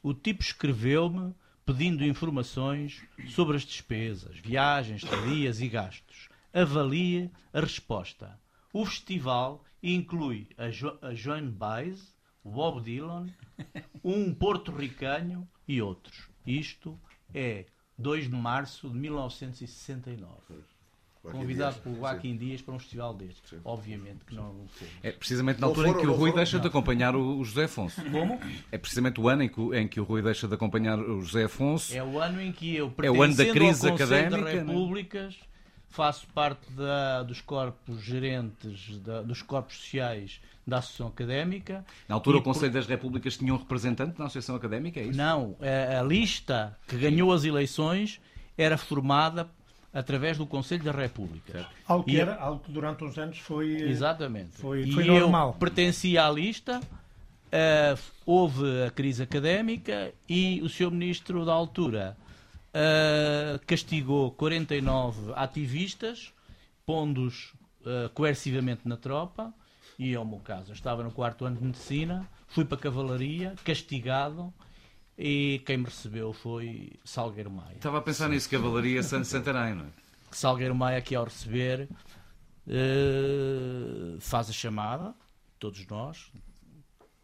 O tipo escreveu-me pedindo informações sobre as despesas, viagens, estadias e gastos. Avalie a resposta. O festival inclui a, jo a Joan Baez, o Bob Dylan, um porto-ricano e outros. Isto é 2 de março de 1969. Convidado por sim. Joaquim Dias para um festival destes. Obviamente que não fomos. É precisamente na Não altura em foram, que o não Rui foram? deixa de acompanhar o o José Afonso. Como? É precisamente o ano em que, o- em que o Rui deixa de acompanhar o José Afonso. É o ano em que eu, É o ano da crise ao Conselho académica, das né? Repúblicas, faço parte da- dos corpos gerentes, da- dos corpos sociais da Associação Académica. Na altura, o Conselho das Repúblicas tinha um representante na Associação Académica, é isso? Não, a, a lista que ganhou as eleições era formada através do Conselho da República. Algo que, era, algo que durante uns anos foi. eh, Exatamente. Foi, e foi eu normal. pertencia à lista, eh, houve a crise académica e o Sr. Ministro da altura eh, castigou 49 ativistas, pondo-os eh, coercivamente na tropa, e é o meu caso. Eu estava no quarto ano de medicina, fui para a cavalaria, castigado, e quem me recebeu foi Salgueiro Maia. Estava a pensar nisso, Cavalaria San- Santarém, não é? que Salgueiro Maia aqui ao receber eh, faz a chamada, todos nós.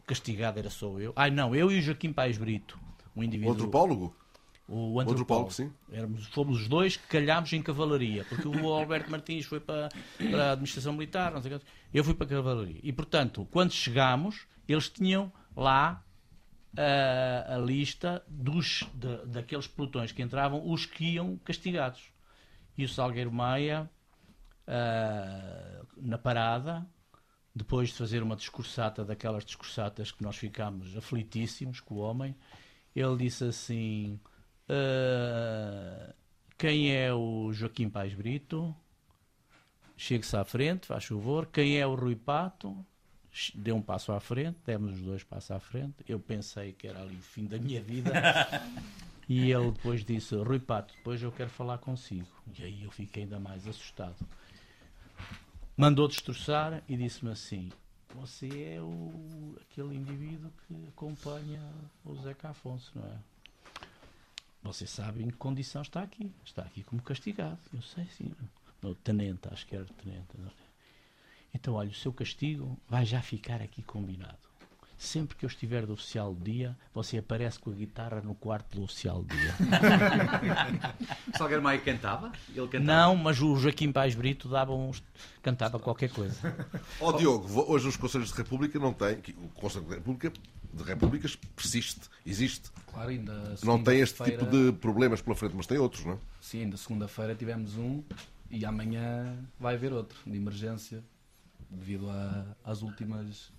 Castigado era só eu. Ai não, eu e o Joaquim Paes Brito, um O indivíduo. antropólogo? O antropólogo, sim. Éramos, fomos os dois que calhámos em cavalaria, porque o Alberto Martins foi para, para a administração militar, não sei o quê. eu fui para a cavalaria. E portanto, quando chegámos, eles tinham lá a, a lista dos, de, daqueles pelotões que entravam, os que iam castigados. E o Salgueiro Maia, uh, na parada, depois de fazer uma discursata, daquelas discursatas que nós ficámos aflitíssimos com o homem, ele disse assim: uh, Quem é o Joaquim Pais Brito? Chegue-se à frente, faz favor. Quem é o Rui Pato? Deu um passo à frente, demos os dois passos à frente. Eu pensei que era ali o fim da minha vida. e ele depois disse: Rui Pato, depois eu quero falar consigo. E aí eu fiquei ainda mais assustado. Mandou destroçar e disse-me assim: Você é o, aquele indivíduo que acompanha o Zeca Afonso, não é? Você sabe em que condição está aqui. Está aqui como castigado. Eu sei, sim. No tenente, acho que era tenente. Então, olha, o seu castigo vai já ficar aqui combinado. Sempre que eu estiver do oficial do dia, você aparece com a guitarra no quarto do oficial do dia. Salgueiro Maia cantava? Ele cantava? Não, mas o Joaquim Paz Brito dava uns, cantava qualquer coisa. Ó oh, Diogo, hoje os Conselhos de República não têm. O Conselho de República de Repúblicas persiste, existe. Claro, ainda. Não tem este tipo de problemas pela frente, mas tem outros, não é? Sim, ainda segunda-feira tivemos um e amanhã vai haver outro, de emergência devido a, às últimas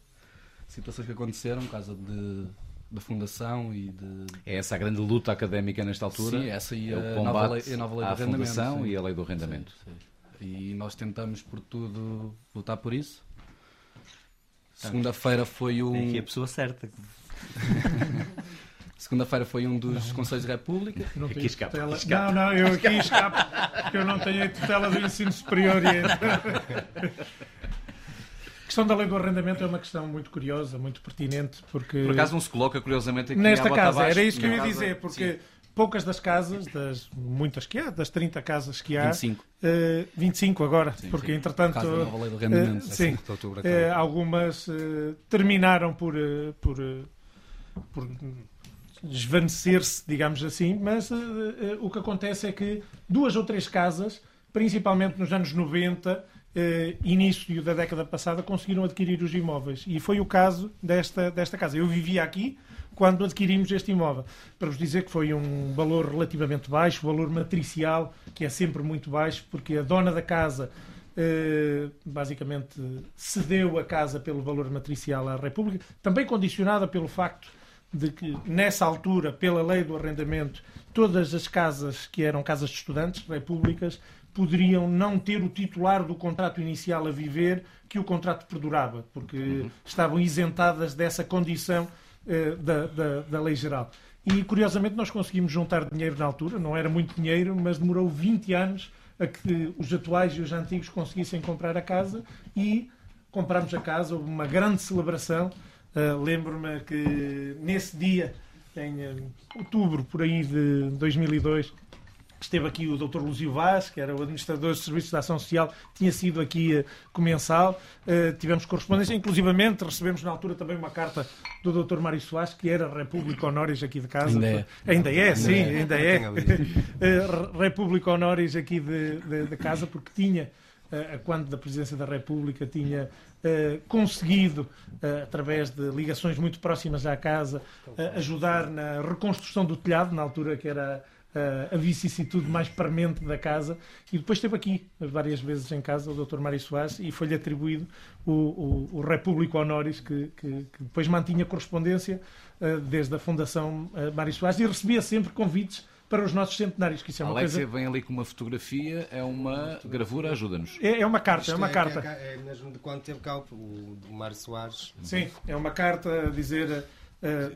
situações que aconteceram, por causa de, da fundação e de... É essa a grande luta académica nesta altura? Sim, essa e é a, nova lei, a nova lei à do rendimento. fundação sim. e a lei do rendimento. Sim, sim. E nós tentamos por tudo lutar por isso. Segunda-feira foi um... É aqui a pessoa certa. Segunda-feira foi um dos não, Conselhos de República. Não aqui escapa. Tutela... escapa. Não, não, eu aqui escapo, porque eu não tenho a tutela do ensino superior. A questão da lei do arrendamento é uma questão muito curiosa, muito pertinente, porque... Por acaso não se coloca, curiosamente, aqui Nesta casa, era isso que eu ia casa, dizer, porque sim. poucas das casas, das muitas que há, das 30 casas que há... 25. Uh, 25 agora, sim, porque sim. entretanto... Uh, sim, uh, algumas terminaram por... por, por desvanecer-se, digamos assim, mas o que acontece é que duas ou três casas, principalmente nos anos 90 Uh, início da década passada conseguiram adquirir os imóveis e foi o caso desta, desta casa. Eu vivia aqui quando adquirimos este imóvel. Para vos dizer que foi um valor relativamente baixo, o valor matricial, que é sempre muito baixo, porque a dona da casa uh, basicamente cedeu a casa pelo valor matricial à República, também condicionada pelo facto de que, nessa altura, pela lei do arrendamento, todas as casas que eram casas de estudantes, repúblicas, poderiam não ter o titular do contrato inicial a viver que o contrato perdurava, porque uhum. estavam isentadas dessa condição uh, da, da, da, lei geral. E, curiosamente, nós conseguimos juntar dinheiro na altura, não era muito dinheiro, mas demorou 20 anos a que os atuais e os antigos conseguissem comprar a casa e comprámos a casa, houve uma grande celebração. Uh, Lembro-me que nesse dia, em uh, outubro, por aí de 2002, Esteve aqui o Dr. Luzio Vaz, que era o administrador dos Serviços de Ação Social, tinha sido aqui uh, comensal. Uh, tivemos correspondência, inclusivamente recebemos na altura também uma carta do Dr. Mário Soares, que era República Honoris aqui de casa. Ainda é. Ainda é, ainda sim, é. ainda é. uh, República Honoris aqui de, de, de casa, porque tinha, quando da Presidência da República, tinha conseguido, através de ligações muito próximas à casa, ajudar na reconstrução do telhado, na altura que era a vicissitude mais premente da casa e depois esteve aqui várias vezes em casa o Dr. Mário Soares e foi-lhe atribuído o, o, o Repúblico Honoris que, que, que, depois mantinha correspondência uh, desde a Fundação uh, Mário Soares e recebia sempre convites para os nossos centenários, que isso é uma Alexia coisa... vem ali com uma fotografia, é uma gravura, ajuda-nos. É, é, uma carta, é uma é, carta. É, é, mesmo de quando teve cá o, o Mário Soares. Sim, é uma carta a dizer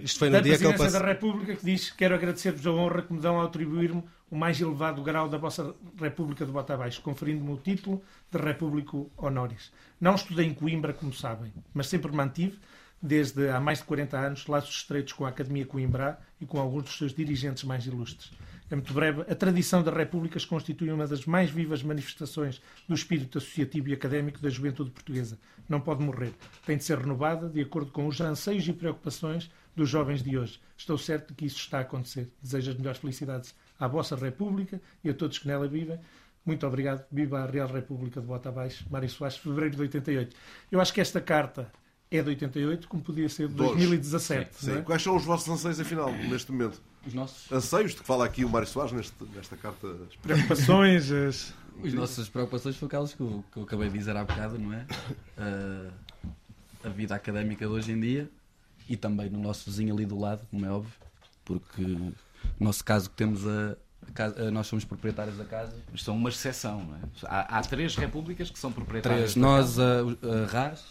Isto foi no da dia que eu Presidência da República que diz quero agradecer-vos a honra que me dão a atribuir-me o mais elevado grau da vossa República de Bota Abaixo, conferindo-me o título de Repúblico Honoris. Não estudei em Coimbra, como sabem, mas sempre mantive, desde há mais de 40 anos, laços estreitos com a Academia Coimbra e com alguns dos seus dirigentes mais ilustres. É muito breve. A tradição das repúblicas constitui uma das mais vivas manifestações do espírito associativo e académico da juventude portuguesa. Não pode morrer. Tem de ser renovada de acordo com os anseios e preocupações dos jovens de hoje. Estou certo de que isso está a acontecer. Desejo as melhores felicidades à vossa República e a todos que nela vivem. Muito obrigado. Viva a Real República de Bota Abaixo. Mário Soares, fevereiro de 88. Eu acho que esta carta é de 88, como podia ser de Dois. 2017. Sim. não é? Quais são os vossos anseios, afinal, neste momento? Os nossos. Anseios de que fala aqui o Mário Soares neste, nesta carta. Preocupações, as... As nossas preocupações foram aquelas que eu, que eu acabei de dizer há bocado, não é? Ah, a vida académica de hoje em dia e também no nosso vizinho ali do lado, como é óbvio, porque no nosso caso que temos a, casa- nós somos proprietários da casa. Mas são uma exceção, não é? Há, há três repúblicas que são proprietárias. Três, da nós, casa. a, a RAS,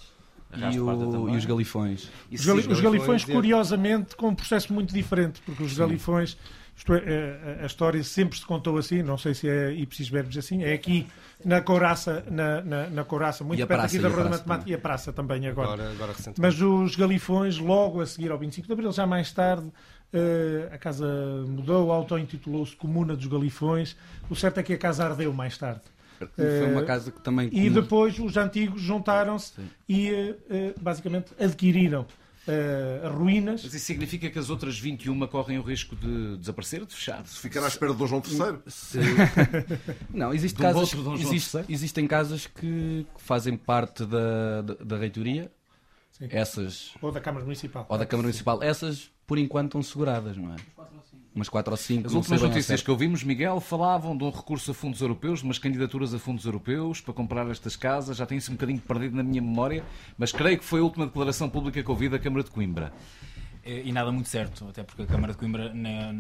e, o- e os Galifões. Os, gali- os galifões, curiosamente, com um processo muito diferente, porque os Sim. galifões, isto é, a- a, história sempre se contou assim, não sei se é ipsis verbis assim, é aqui na Couraça, na, na, na Couraça, muito perto praça, aqui da a Rua da praça Matemática, e a Praça também agora. Agora- agora. Mas os galifões, logo a seguir ao 25 de Abril, já mais tarde, eh, a casa mudou, auto-intitulou-se Comuna dos Galifões. O certo é que a casa ardeu mais tarde. Foi uma Eh, casa que também- E depois os antigos juntaram-se e eh, basicamente adquiriram eh, ruínas. Mas isso significa que as outras 21 correm o risco de desaparecer, de fechar? De ficar à espera de Dom João III? Se- Não, existe casas, outro Dom João existe- III? existem casas que que fazem parte da, da, da reitoria. Sim. Essas. Ou da Câmara Municipal. Ou da Câmara Municipal. Essas, por enquanto, estão seguradas, não é? Umas 4 ou 5. As últimas notícias que ouvimos, Miguel, falavam de um recurso a fundos europeus, de umas candidaturas a fundos europeus para comprar estas casas. Já tem isso um bocadinho perdido na minha memória, mas creio que foi a última declaração pública que ouvi da Câmara de Coimbra. E e nada muito certo, até porque a Câmara de Coimbra né,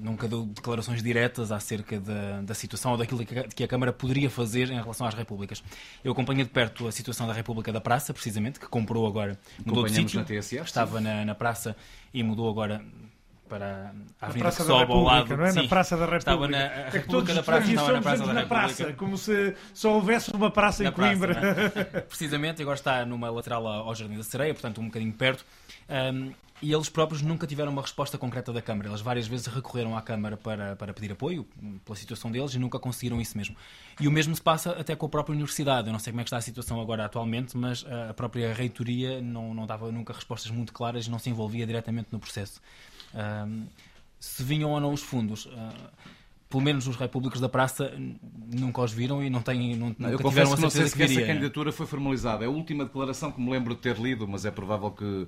nunca deu declarações diretas acerca da, da situação ou daquilo que a, que a Câmara poderia fazer em relação às repúblicas. Eu acompanhei de perto a situação da República da Praça, precisamente, que comprou agora, mudou de sítio, na TSF, estava na, na Praça e mudou agora para a Avenida Praça que sobe ao lado. não é? Na Praça da República. Estava na é que República todos da Praça, estava na Praça da República. praça, como se só houvesse uma praça em Na praça, Coimbra. não é? Precisamente, agora está numa lateral ao Jardim da Sereia, portanto um bocadinho perto. Um, e eles próprios nunca tiveram uma resposta concreta da Câmara. Eles várias vezes recorreram à Câmara para, para pedir apoio pela situação deles e nunca conseguiram isso mesmo. E o mesmo se passa até com a própria Universidade. Eu não sei como é que está a situação agora atualmente, mas uh, a própria reitoria não, não dava nunca respostas muito claras e não se envolvia diretamente no processo. Um, se vinham ou não os fundos. uh, pelo menos os repúblicos da praça nunca os viram e não têm não, Não, eu tiveram confesso a que não sei certeza se que essa candidatura foi formalizada. É a última declaração que me lembro de ter lido, mas é provável que,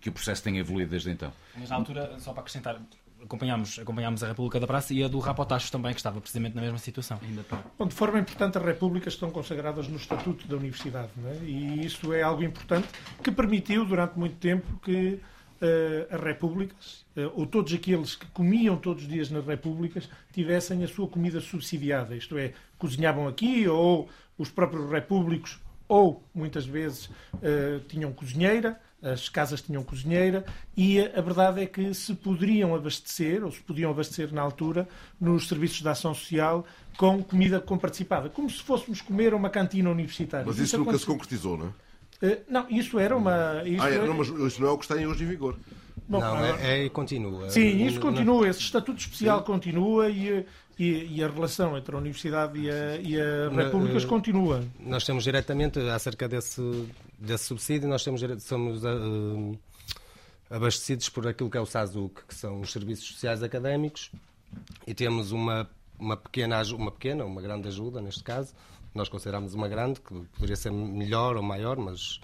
que o processo tenha evoluído desde então. Mas na altura, só para acrescentar, acompanhámos, acompanhámos a República da Praça e a do Rapotachos também, que estava precisamente na mesma situação. Ainda está. Bom, de forma importante, as repúblicas estão consagradas no Estatuto da Universidade, não é? e isso é algo importante que permitiu, durante muito tempo, que eh, as repúblicas, eh, ou todos aqueles que comiam todos os dias nas repúblicas, tivessem a sua comida subsidiada, isto é, cozinhavam aqui, ou os próprios repúblicos, ou muitas vezes eh, tinham cozinheira, as casas tinham cozinheira, e a, verdade é que se poderiam abastecer, ou se podiam abastecer na altura, nos serviços de ação social, com comida comparticipada, como se fôssemos comer a uma cantina universitária. Mas isso nunca se concretizou, não é? Eh, não, isso era uma. Isso Ah, é, não, mas isso não é o que está hoje em vigor. Bom, não, é, é continua. Sim, isso Não- continua, esse estatuto especial continua e, e, e a relação entre a Universidade e a, e a Repúblicas eh, continua. Nós temos diretamente, acerca desse, desse subsídio, nós temos, somos ah, abastecidos por aquilo que é o SASUC, que são os Serviços Sociais Académicos, e temos uma, uma, pequena, uma pequena, uma grande ajuda, neste caso. Nós consideramos uma grande, que poderia ser melhor ou maior, mas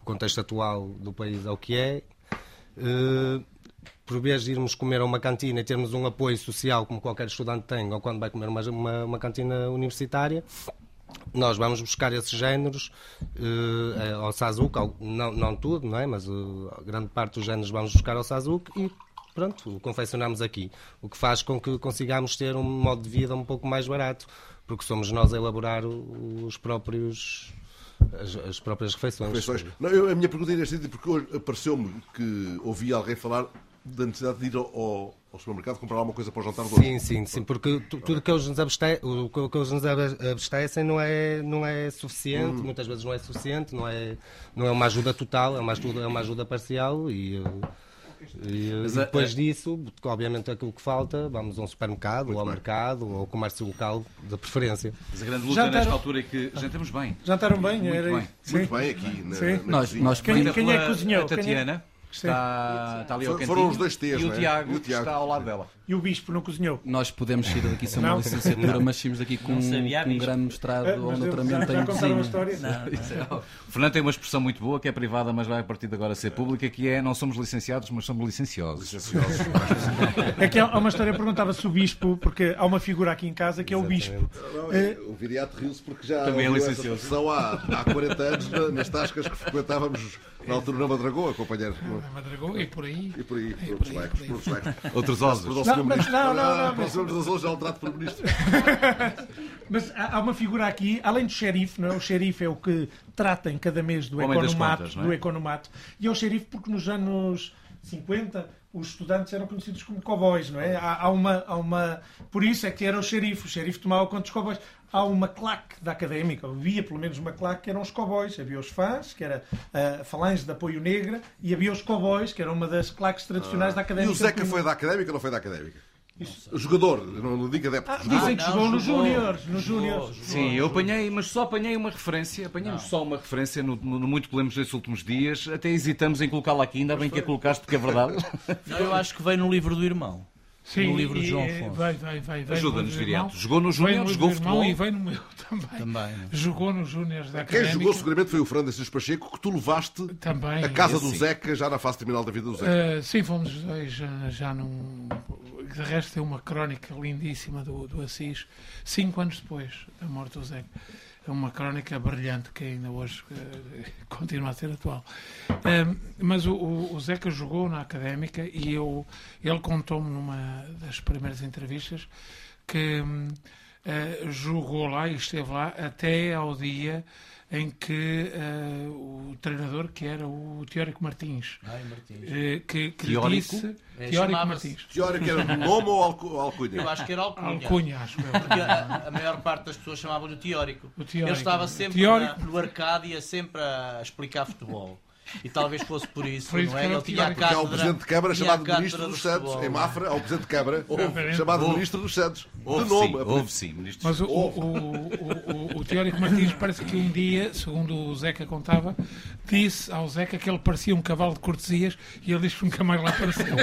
o contexto atual do país é o que é. Eh, por vez de irmos comer a uma cantina e termos um apoio social como qualquer estudante tem, ou quando vai comer uma, uma, uma cantina universitária, nós vamos buscar esses géneros eh, ao Sazuc, ao- não, não tudo, não é? mas eh, grande parte dos géneros vamos buscar ao Sazuc e pronto, o confeccionamos aqui. O que faz com que consigamos ter um modo de vida um pouco mais barato, porque somos nós a elaborar os próprios. As, as próprias refeições. Refeições. Não, eu- a minha pergunta é neste sentido, porque hoje apareceu-me que ouvi alguém falar da necessidade de ir ao, ao- ao supermercado comprar alguma coisa para o jantar hoje. Sim, sim, sim, porque tu- tudo que eles nos abste- o que eles nos abastecem não é, não é suficiente, Hum. muitas vezes não é suficiente, não é, não é uma ajuda total, é uma ajuda, é uma ajuda parcial e, eh, e, Mas e depois a- disso, obviamente aquilo que falta, vamos a um supermercado, ou ao mercado, ou ao comércio local, de preferência. Mas a grande luta Jantaram- nesta altura é que jantamos bem. Jantaram bem? Muito Era bem. Muito bem aqui. Na, Sim. na Nós- nós- Quem, quem é que cozinhou? a Quem é- Tatiana. Que está, está ali ao Foram cantinho. os dois T's, E o é? Tiago, E o que Tiago. está ao lado dela. E o bispo não cozinhou? Nós podemos sair daqui sem uma Não? licenciatura, Não. mas saímos daqui com, sabia, com um grande mestrado Ah, ou mas doutoramento já- já em contaram a cozinha. Não, é- O Fernando tem uma expressão muito boa, que é privada, mas vai a partir de agora ser pública, que é não somos licenciados, mas somos licenciosos. É que há uma história, perguntava-se o bispo, porque há uma figura aqui em casa que é o bispo. Não, Eh, O Viriato riu-se porque já Também é essa licencioso. expressão há, há 40 anos na- nas tascas que frequentávamos na altura na Madragoa, Madragoa e por aí. E por aí, por outros lados. Por outros lados. Outros ossos. Não, senhor mas não, não, não, mas- Próximo das hoje já o trato por ministro. Mas há uma figura aqui, além do xerife, não é? o xerife é o que trata em cada mês do O economato, contas, não é? do economato. E é o xerife porque nos anos 50 os estudantes eram conhecidos como cowboys, não é? Há, há uma, há uma... Por isso é que era o xerife, o xerife tomava conta dos cowboys. Há uma claque da académica, havia pelo menos uma claque que eram os cowboys. Havia os fãs, que era a falange de apoio negra, e havia os cowboys, que era uma das claques tradicionais da E académica. o Zeca foi da académica ou não foi da académica? O jogador, não, não digo adepto. Ah, dizem que jogou nos Júniores, nos Júniores. Sim, eu apanhei, mas só apanhei uma referência, apanhamos só uma referência no, no, no muito que lemos nestes últimos dias, até hesitamos em colocá-la aqui, ainda bem que a colocaste porque é verdade. Não, eu acho que veio no livro do irmão. Sim, no livro de João e Afonso. Vai, vai, vai. vai Ajuda-nos, no Viriato. Jogou no jogou irmão futebol? E vem no meu também. Também. Jogou nos Júniores da Quem jogou seguramente foi o Fernando Assis Pacheco, que tu levaste Também. a casa do Sim. Zeca já na fase terminal da vida do Zeca. Uh, sim, fomos os dois já, já num. De resto, é uma crónica lindíssima do, do Assis, cinco anos depois da morte do Zeca. É uma crónica brilhante que ainda hoje uh, continua a ser atual. Um, mas o, o, Zeca jogou na académica e eu, ele contou-me numa das primeiras entrevistas que uh, jogou lá e esteve lá até ao dia em que uh, o treinador, que era o Teórico Martins, Ai, Martins. eh, que, que Teórico? disse. É, Teórico Martins. Teórico era um nome ou alcu- alcunha? Eu acho que era alcunha. Alcunha, acho eu. Porque a, a maior parte das pessoas chamavam-lhe o teórico. O teórico. Ele estava sempre Teórico. na- no arcade e ia sempre a explicar futebol. E talvez fosse por isso, Por isso não é? era Ele o tinha a. Porque há o cátedra, Presidente de Câmara chamado Ministro do dos Santos. Em Mafra, há o Presidente de Câmara chamado. Ministro dos Santos. Houve nome. sim, houve sim, ministro. Mas o, o, o, o, o Teórico Martins parece que um dia, segundo o Zeca contava, disse ao Zeca que ele parecia um cavalo de cortesias e ele disse que nunca mais lá apareceu.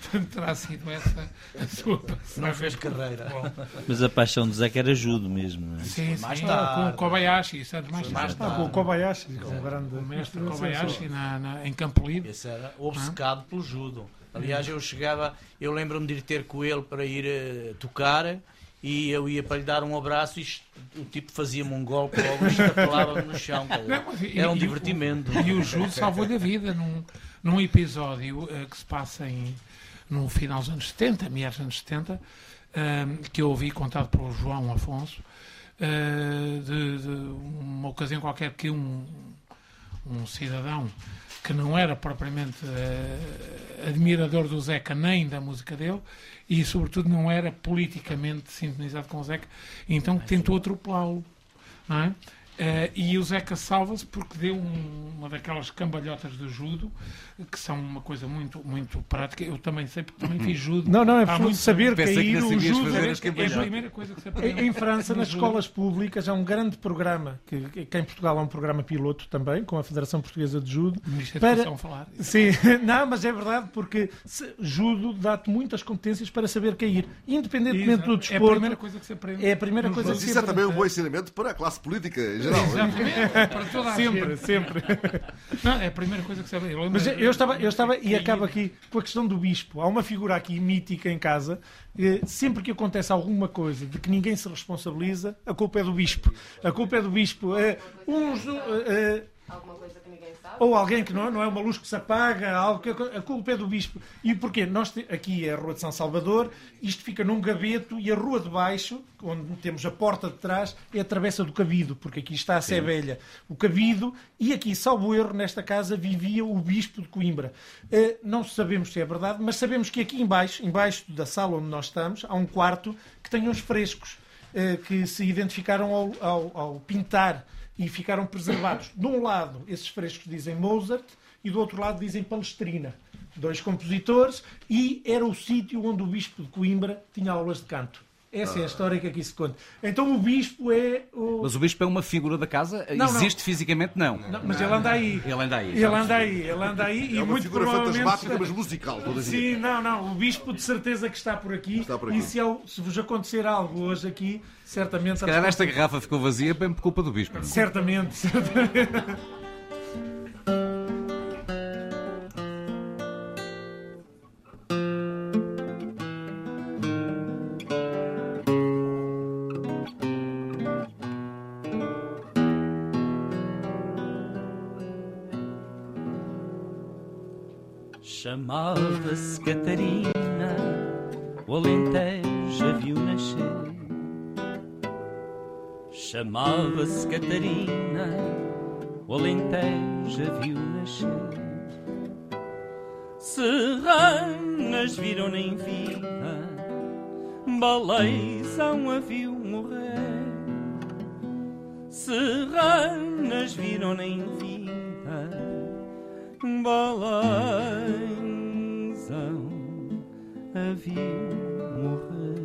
Portanto, terá sido essa a sua passagem. Não fez carreira. Bom, Mas a paixão do Zeca era judo mesmo, não é? Sim, Mais sim, tarde. com o Kobayashi, sabes mais Mais tarde. Com o Kobayashi, com o grande O mestre Kobayashi na, na, em Campo Livre. Esse era obcecado pelo judo. Aliás, eu chegava, eu lembro-me de ir ter com ele para ir eh, tocar e eu ia para lhe dar um abraço e o tipo fazia-me um golpe logo e estatelava-me no chão. Não, Era um e o- divertimento. E o judo salvou-lhe a vida num, num episódio eh, que se passa em, no final dos anos 70, meados dos anos 70, eh, que eu ouvi contado pelo João Afonso, eh, de, de uma ocasião qualquer que um, um cidadão que não era propriamente eh, admirador do Zeca nem da música dele e sobretudo não era politicamente sintonizado com o Zeca, então tentou atropelá-lo, é? Eh, e o Zeca salva-se porque deu um- uma daquelas cambalhotas do judo que são uma coisa muito muito prática. Eu também sei porque também fiz judo. Não, não, é preciso muito saber cair que não o sabias judo. fazer é- as É a primeira coisa que se aprende. Em, França, nas judo. escolas públicas, há um grande programa, que, que em Portugal há um programa piloto também, com a Federação Portuguesa de Judo. O Ministro da para- Educação falar. Sim, não, mas é verdade, porque se- judo dá-te muitas competências para saber cair, independentemente Exato. do É a desporto. primeira coisa que se aprende. É a primeira coisa judo. que Mas se isso é também um aprende. bom ensinamento para a classe política geral. Exatamente. Para toda a Sempre, gente. sempre. Não, é a primeira coisa que lembro- Mas eu estava, eu estava e acabo aqui com a questão do bispo. Há uma figura aqui mítica em casa. eh, Sempre que acontece alguma coisa de que ninguém se responsabiliza, a culpa é do bispo. A culpa é do bispo. Eh, Uns, eh, eh, ou alguém que não, não é uma luz que se apaga, algo que a culpa é do bispo. E porquê? Nós te- aqui é a Rua de São Salvador, isto fica num gaveto e a rua de baixo, onde temos a porta de trás, é a travessa do Cabido, porque aqui está a Sé Velha. O Cabido, e aqui, salvo erro, nesta casa vivia o bispo de Coimbra. Eh, Não sabemos se é verdade, mas sabemos que aqui embaixo, embaixo da sala onde nós estamos, há um quarto que tem uns frescos eh, que se identificaram ao, ao- ao pintar e ficaram preservados. De um lado, esses frescos dizem Mozart e do outro lado dizem Palestrina. Dois compositores e era o sítio onde o bispo de Coimbra tinha aulas de canto. Essa é a história que aqui se conta. Então o bispo é o. Mas o bispo é uma figura da casa? Não, não. Existe fisicamente? Não. Não, mas ele anda aí. Ele anda aí. Ele anda aí, ele anda aí e É uma muito figura provavelmente... fantasmática, mas musical. Sim, não, não. O bispo de certeza que está por aqui. Está por aqui. E se, ele- se vos acontecer algo hoje aqui, certamente. Se calhar esta garrafa ficou vazia bem por culpa do bispo. Certamente, certamente. Chamava-se Catarina, o Alentejo a viu nascer. Chamava-se Catarina, o Alentejo a viu nascer. Serranas viram em vida, baleizão a viu morrer. Serranas viram em vida, baleizão a viu morrer.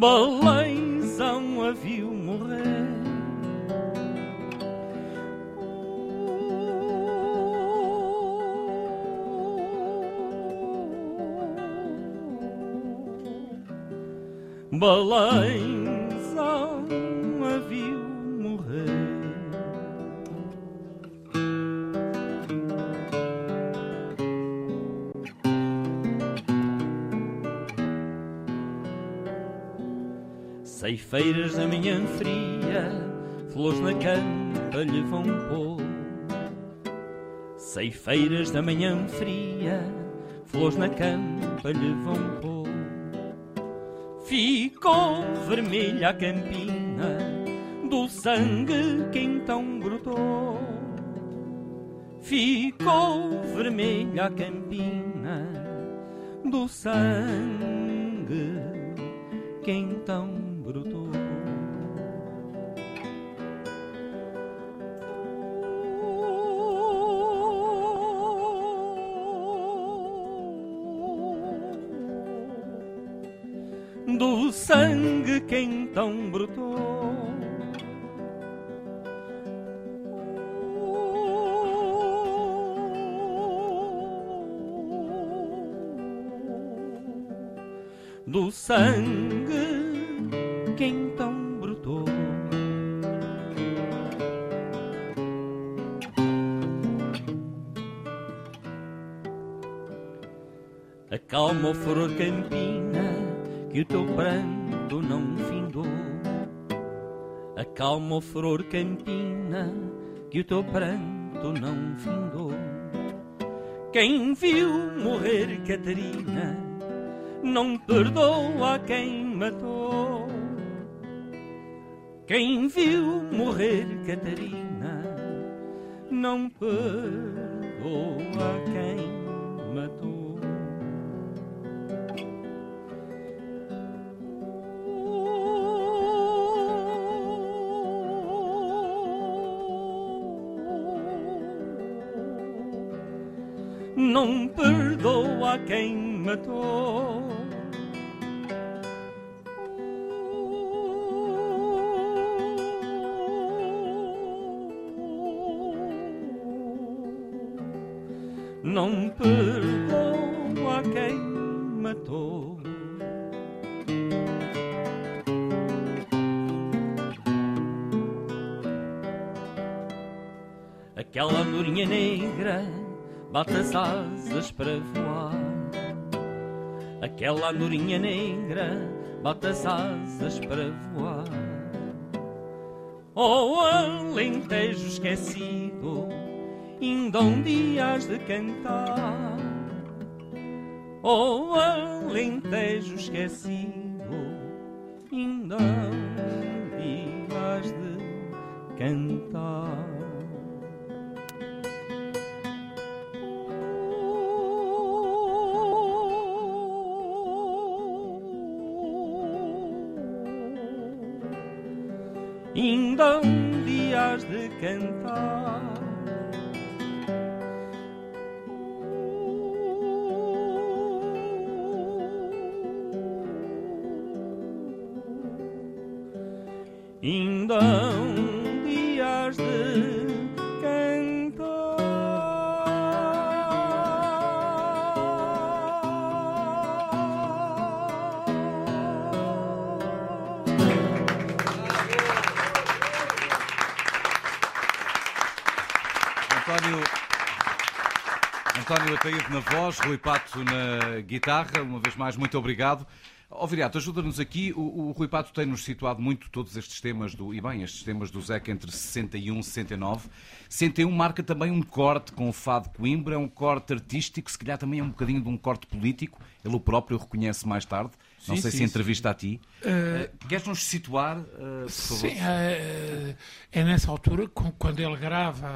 Baleizão Ceifeiras da manhã fria, flores na campa lhe vão pôr. Ceifeiras da manhã fria, flores na campa lhe vão pôr. Ficou vermelha a campina do sangue que então brotou. Ficou vermelha a campina do sangue que então brotou. do sangue que então brotou. Acalma o furor campina que o teu pranto Acalma o furor campina que o teu pranto não findou. Quem viu morrer Catarina não perdoa quem matou. Quem viu morrer Catarina não perdoa quem quem matou. Não perdoa quem matou. Aquela andorinha negra bate as asas para voar. Aquela andorinha negra bate as asas para voar. Oh, alentejo esquecido, ainda um dia de cantar. Oh, alentejo esquecido, ainda um dia de cantar. Cantar. Rui Pato na guitarra. Uma vez mais, muito obrigado. Ó Viriato, ajuda-nos aqui. O, o Rui Pato tem-nos situado muito todos estes temas do. E bem, estes temas do Zeca entre 61 e 69. 61 marca também um corte com o Fado Coimbra, é um corte artístico, se calhar também é um bocadinho de um corte político. Ele o próprio reconhece mais tarde. Não Sim, sei sim, se entrevista sim. a ti. Uh, Queres-nos situar, uh, por favor? Sim, é, é nessa altura, quando ele grava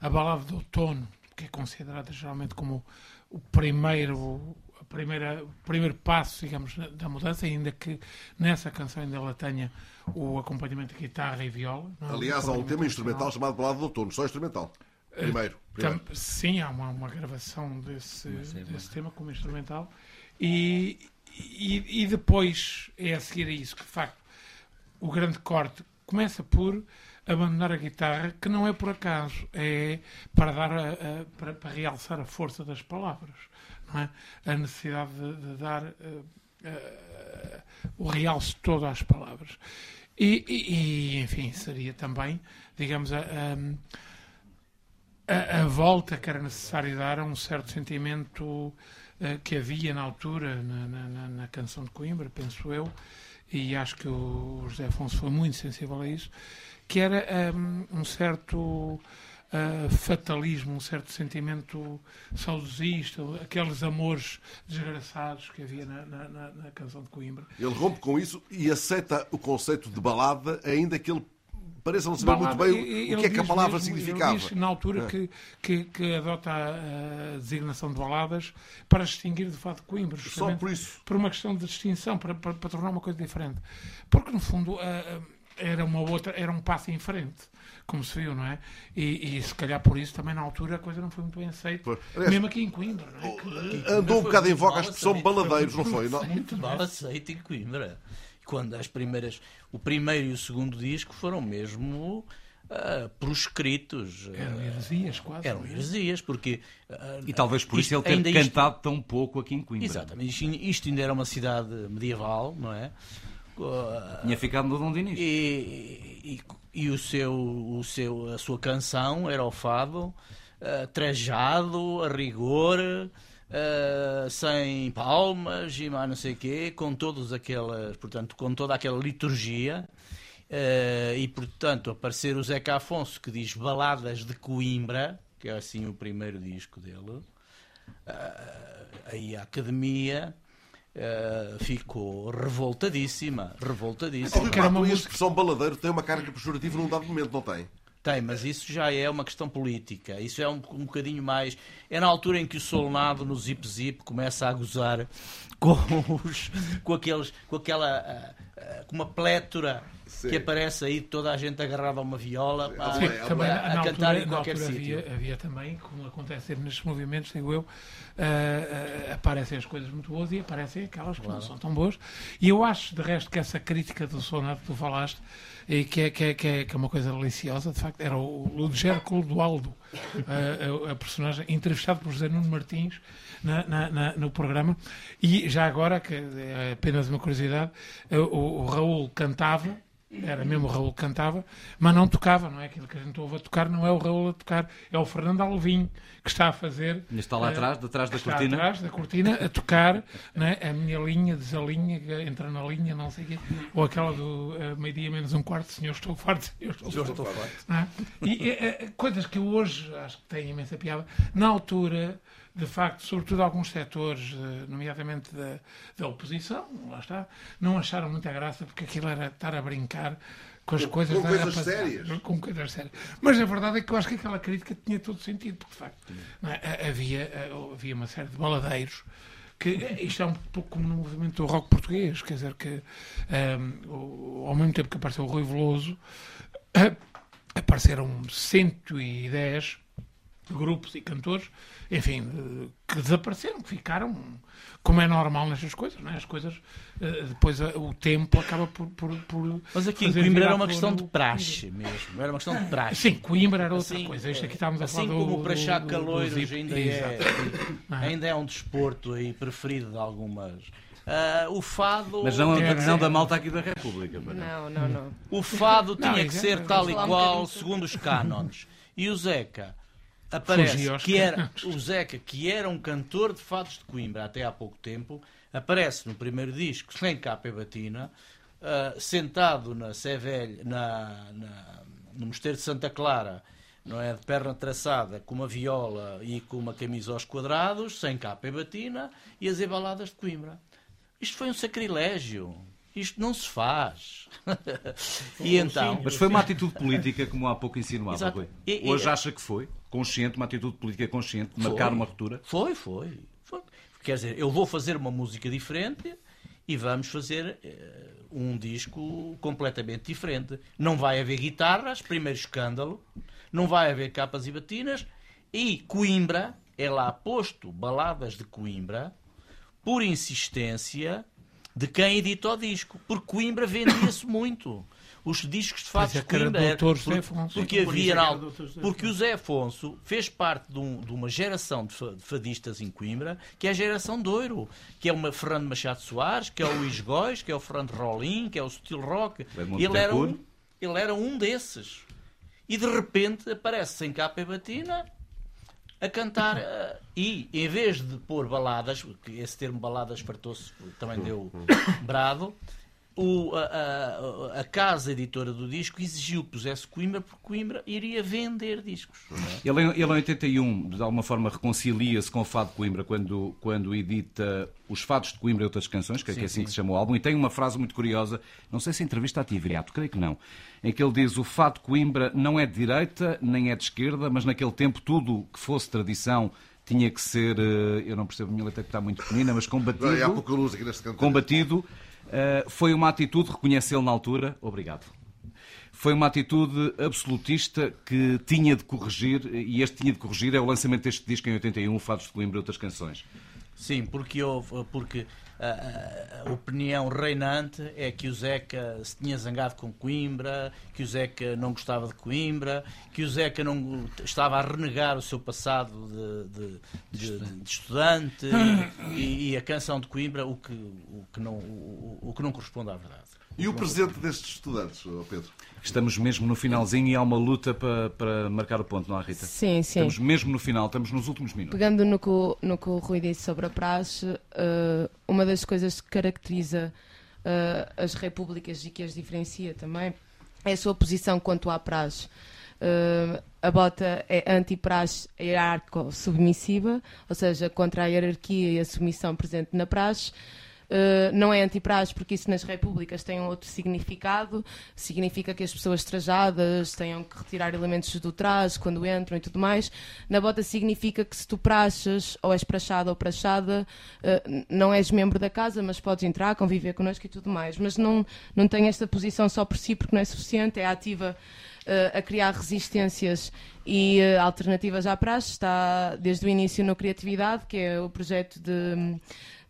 a, a Balada do Outono, que é considerada geralmente como o primeiro, a primeira, o primeiro passo, digamos, da mudança, ainda que nessa canção ainda ela tenha o acompanhamento de guitarra e viola. não é? Aliás, há um tema instrumental chamado Balada do Outono, só instrumental. Primeiro. Eh, primeiro. tam- sim, há uma, uma gravação desse, desse tema como instrumental. E, e, e depois é a seguir a isso que, de facto, o grande corte começa por abandonar a guitarra, que não é por acaso, é para, dar a- a- para, para realçar a força das palavras. Não é? A necessidade de, de dar eh, eh, o realce todo às palavras. E, e- e, enfim, seria também, digamos, a, a, a volta que era necessário dar a um certo sentimento eh, que havia na altura na- na- na canção de Coimbra, penso eu, e acho que o José Afonso foi muito sensível a isso, que era hum, um certo ah, fatalismo, um certo sentimento saudosista, aqueles amores desgraçados que havia na, na- na- na canção de Coimbra. Ele rompe com isso e aceita o conceito de balada, ainda que ele pareça não saber muito bem o ele que é que a palavra mesmo- ele significava. diz, na altura É. que, que, que adota a, designação de baladas para distinguir de Coimbra. justamente por isso. Por uma questão de distinção, para, para, para tornar uma coisa diferente. Porque, no fundo, a- a- era, uma outra, era um passo em frente, como se viu, não é? E, e se calhar por isso também na altura a coisa não foi muito bem aceita, Aliás, mesmo aqui em Coimbra. Não é? Que- Andou um bocado em voga a expressão baladeiros, não foi? muito- Não- Muito mal aceito em Coimbra. Quando as primeiras, o primeiro e o segundo disco foram mesmo ah, proscritos. Eram ah, heresias, quase. Eram heresias, porque. ah, E talvez por isso ele ter ainda isto- cantado tão pouco aqui em Coimbra. Exatamente. Isto, isto ainda era uma cidade medieval, não é? Tinha ficado no Dom Dinis. E, e, e o seu, o seu, a sua canção era o fado, ah, trajado, a rigor, ah, sem palmas e mais não sei o quê, com todas aquelas, portanto, com toda aquela liturgia. ah, e portanto aparecer o Zeca Afonso que diz Baladas de Coimbra, que é assim o primeiro disco dele, aí a academia ah, ficou revoltadíssima, revoltadíssima. Rui Pato, a expressão baladeiro tem uma carga pejorativa num dado momento, não tem? Tem, mas isso já é uma questão política. Isso é um, um bocadinho mais. É na altura em que o Solnado no Zip Zip começa a gozar com, os, com, aqueles, com aquela. ah, com uma plétora que aparece aí, toda a gente agarrada a uma viola pá, Sim, a, também, a na cantar altura, em qualquer sítio. havia, havia também, como acontece sempre nestes movimentos, digo eu, ah, ah, aparecem as coisas muito boas e aparecem aquelas que não Claro. são tão boas. E eu acho, de resto, que essa crítica do Sonato que tu falaste, e que, é, que, é, que, é, que é uma coisa deliciosa, de facto, era o Ludger Clodoaldo, a, a, a personagem entrevistado por José Nuno Martins na, na- na- no programa. E já agora, que é apenas uma curiosidade, o, o Raul cantava. Era mesmo o Raul que cantava, mas não tocava, não é? Aquilo que a gente ouve a tocar não é o Raul a tocar, é o Fernando Alvim que está a fazer. Ainda está lá eh, atrás, detrás da está cortina. atrás da cortina, a tocar né, a minha linha, desalinha, que entra na linha, não sei o quê, ou aquela do eh, meio-dia menos um quarto, senhor, estou farto, senhor, estou, estou farto. Não é? E eh, eh, coisas que eu hoje acho que têm imensa piada. Na altura, de facto, sobretudo alguns setores, eh, nomeadamente da, da oposição, lá está, não acharam muita graça porque aquilo era estar a brincar com as coisas com coisas sérias. com coisas sérias. Mas a verdade é que eu acho que aquela crítica tinha todo sentido, porque de facto é? havia, havia uma série de baladeiros que isto é um pouco como no movimento do rock português, quer dizer que um, ao mesmo tempo que apareceu o Rui Veloso, apareceram 110 grupos e cantores, enfim, que desapareceram, que ficaram, como é normal nestas coisas, não é? As coisas, eh, depois eh, o tempo acaba por. por, por Mas aqui em Coimbra era uma questão de praxe mesmo, era uma questão de praxe. Sim, Coimbra era outra assim, coisa. Isto aqui estávamos a assim falar como do, o Prachá Caloiros ainda, é, ainda é um desporto aí preferido de algumas. Uh, o fado. Mas não, é, não da malta aqui da República. Não, não, não. O fado tinha não, que ser tal e qual, segundo os cânones. E o Zeca aparece que era o Zeca, que era um cantor de fados de Coimbra até há pouco tempo, aparece no primeiro disco sem capa e batina, uh, sentado na Sevelha, na, na, no Mosteiro de Santa Clara, não é de perna traçada, com uma viola e com uma camisa aos quadrados, sem capa e batina, e as embaladas de Coimbra. Isto foi um sacrilégio. Isto não se faz. e então. Mas foi uma atitude política, como há pouco insinuava. Rui. Hoje acha que foi consciente, uma atitude política consciente, de marcar uma ruptura? Foi, foi, foi. Quer dizer, eu vou fazer uma música diferente e vamos fazer uh, um disco completamente diferente. Não vai haver guitarras, primeiro escândalo, não vai haver capas e batinas e Coimbra é lá posto baladas de Coimbra por insistência de quem edita o disco, porque Coimbra vendia-se muito. Os discos de fato é, de Coimbra era, por, porque, porque havia porque o Zé Afonso fez parte de, um, de, uma geração de fadistas em Coimbra, que é a geração Doiro, que é o Fernando Machado Soares, que é o Luís Góis, que é o Fernando Rolim, que é o Steel Rock. Ele era, um, ele era um desses. E de repente aparece sem capa e batina a cantar uh, e em vez de pôr baladas, porque esse termo baladas fartou-se, também deu brado, o, a, a, a, casa editora do disco exigiu que pusesse Coimbra porque Coimbra iria vender discos. É? Ele, ele em 81, de alguma forma, reconcilia-se com o Fado de Coimbra quando, quando edita Os Fados de Coimbra e Outras Canções, que, sim, é assim sim. que se chama o álbum, e tem uma frase muito curiosa, não sei se entrevista a Tivriato, creio que não, em que ele diz o Fado de Coimbra não é de direita, nem é de esquerda, mas naquele tempo tudo que fosse tradição tinha que ser, eh, eu não percebo a minha letra que está muito pequenina, mas combatido. Não, há pouca luz aqui neste. Combatido Uh, foi uma atitude, reconhecê-lo na altura, obrigado. Foi uma atitude absolutista que tinha de corrigir, e este tinha de corrigir é o lançamento deste disco em 81, Fados de Coimbra e outras canções. Sim, porque houve, porque a, a, opinião reinante é que o Zeca se tinha zangado com Coimbra, que o Zeca não gostava de Coimbra, que o Zeca não estava a renegar o seu passado de, de, de, de estudante e, e, a canção de Coimbra, o que, o que, não, o, o que não corresponde à verdade. E o presente destes estudantes, Pedro? Estamos mesmo no finalzinho e há uma luta para, para marcar o ponto, não há, Rita? Sim, sim. Estamos mesmo no final, estamos nos últimos minutos. Pegando no que o, no que o Rui disse sobre a praxe, uh, uma das coisas que caracteriza uh, as repúblicas e que as diferencia também é a sua posição quanto à praxe. Uh, a bota é anti-praxe hierarco-submissiva, ou seja, contra a hierarquia e a submissão presente na praxe. Uh, não é antipraz porque isso nas repúblicas tem um outro significado. Significa que as pessoas trajadas tenham que retirar elementos do traje quando entram e tudo mais. Na bota significa que se tu praxas, ou és prachada ou prachada, uh, não és membro da casa, mas podes entrar, conviver connosco e tudo mais. Mas não, não tem esta posição só por si porque não é suficiente, é ativa. Uh, a criar resistências e uh, alternativas à praxe. Está desde o início no Criatividade, que é o projeto de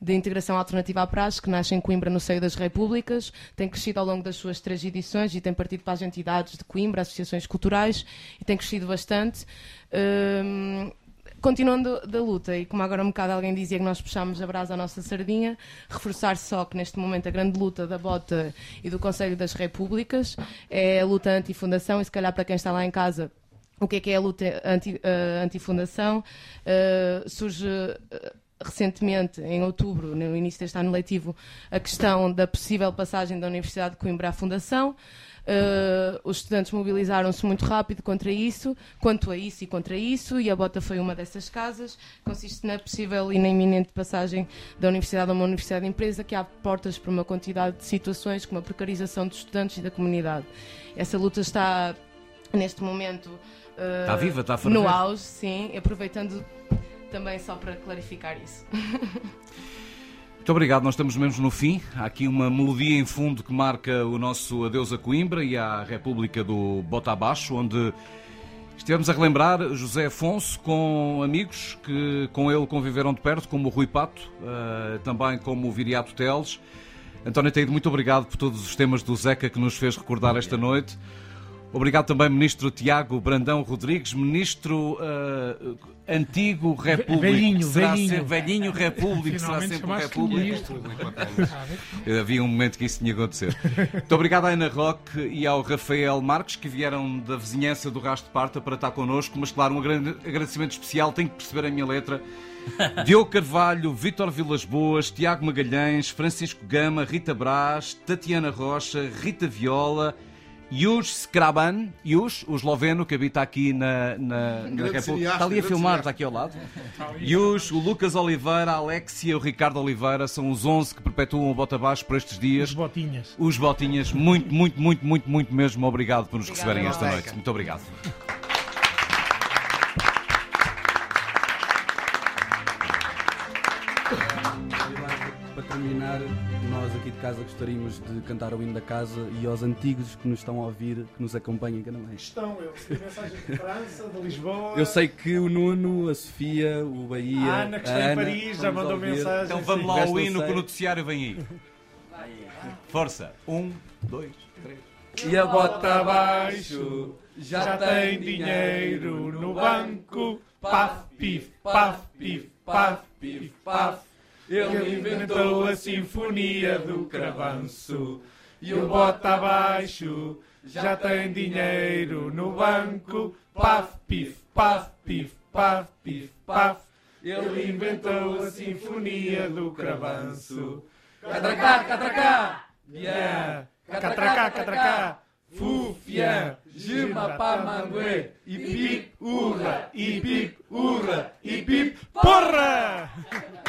de integração alternativa à praxe, que nasce em Coimbra no seio das repúblicas, tem crescido ao longo das suas três edições e tem partido para as entidades de Coimbra, associações culturais, e tem crescido bastante. Hum, continuando da luta, e como agora um bocado alguém dizia que nós puxámos a brasa à nossa sardinha, reforçar só que neste momento a grande luta da Bota e do Conselho das Repúblicas é a luta anti-fundação, e se calhar para quem está lá em casa o que é que é a luta anti-fundação? Anti uh, surge uh, recentemente, em outubro, no início deste ano letivo, a questão da possível passagem da Universidade de Coimbra à Fundação. Uh, os estudantes mobilizaram-se muito rápido contra isso, quanto a isso e contra isso, e a Bota foi uma dessas casas. Consiste na possível e na iminente passagem da Universidade a uma Universidade de Empresa, que abre portas para uma quantidade de situações, como a precarização dos estudantes e da comunidade. Essa luta está, neste momento, uh, está viva, está no auge, sim, aproveitando também só para clarificar isso. Muito obrigado, nós estamos mesmo no fim. Há aqui uma melodia em fundo que marca o nosso adeus a Coimbra e à República do Bota Abaixo, onde estivemos a relembrar José Afonso com amigos que com ele conviveram de perto, como o Rui Pato, uh, também como o Viriato Teles. António Teide, muito obrigado por todos os temas do Zeca que nos fez recordar esta noite. Obrigado também, Ministro Tiago Brandão Rodrigues, Ministro uh, Antigo Repúblico. Velhinho, será velhinho. Sempre, velhinho Repúblico, será sempre ministro. Havia um momento que isso tinha acontecido. Muito obrigado à Ana Roque e ao Rafael Marques, que vieram da vizinhança do Rasto de Parta para estar connosco, mas claro, um agradecimento especial, tenho que perceber a minha letra. Diogo Carvalho, Vítor Vilas Boas, Tiago Magalhães, Francisco Gama, Rita Brás, Tatiana Rocha, Rita Viola, Jus Skraban, Jus, o esloveno que habita aqui na, na, na República. Está ali a filmar, está aqui ao lado. Jus, o Lucas Oliveira, a Alexia, o Ricardo Oliveira são os 11 que perpetuam o Bota Abaixo por estes dias. Os botinhas. Os Botinhas, muito, muito, muito, muito, muito mesmo obrigado por nos Obrigada, receberem esta noite. Muito obrigado. Para terminar, nós aqui de casa gostaríamos de cantar o hino da casa e aos antigos que nos estão a ouvir, que nos acompanhem cada vez. Estão, eu recebi mensagens de França, de Lisboa. Eu sei que o Nuno, a Sofia, o Bahia. A Ana, que está em Ana, Paris, já mandou mensagem. Então vamos lá ao hino que o noticiário vem aí. Força. Um, dois, três. E a bota abaixo Já tem dinheiro no banco. Paf, pif, paf, pif, paf, pif, paf. Ele inventou a sinfonia do cravanço. E o bota abaixo já tem dinheiro no banco. Paf, pif, paf, pif, paf, pif, paf. Ele inventou a sinfonia do cravanço. Catracá, catracá! Yeah. Catracá, catracá. Fufia, Gima, pá, manguê. e pip, urra, e pip, urra, e pip, porra!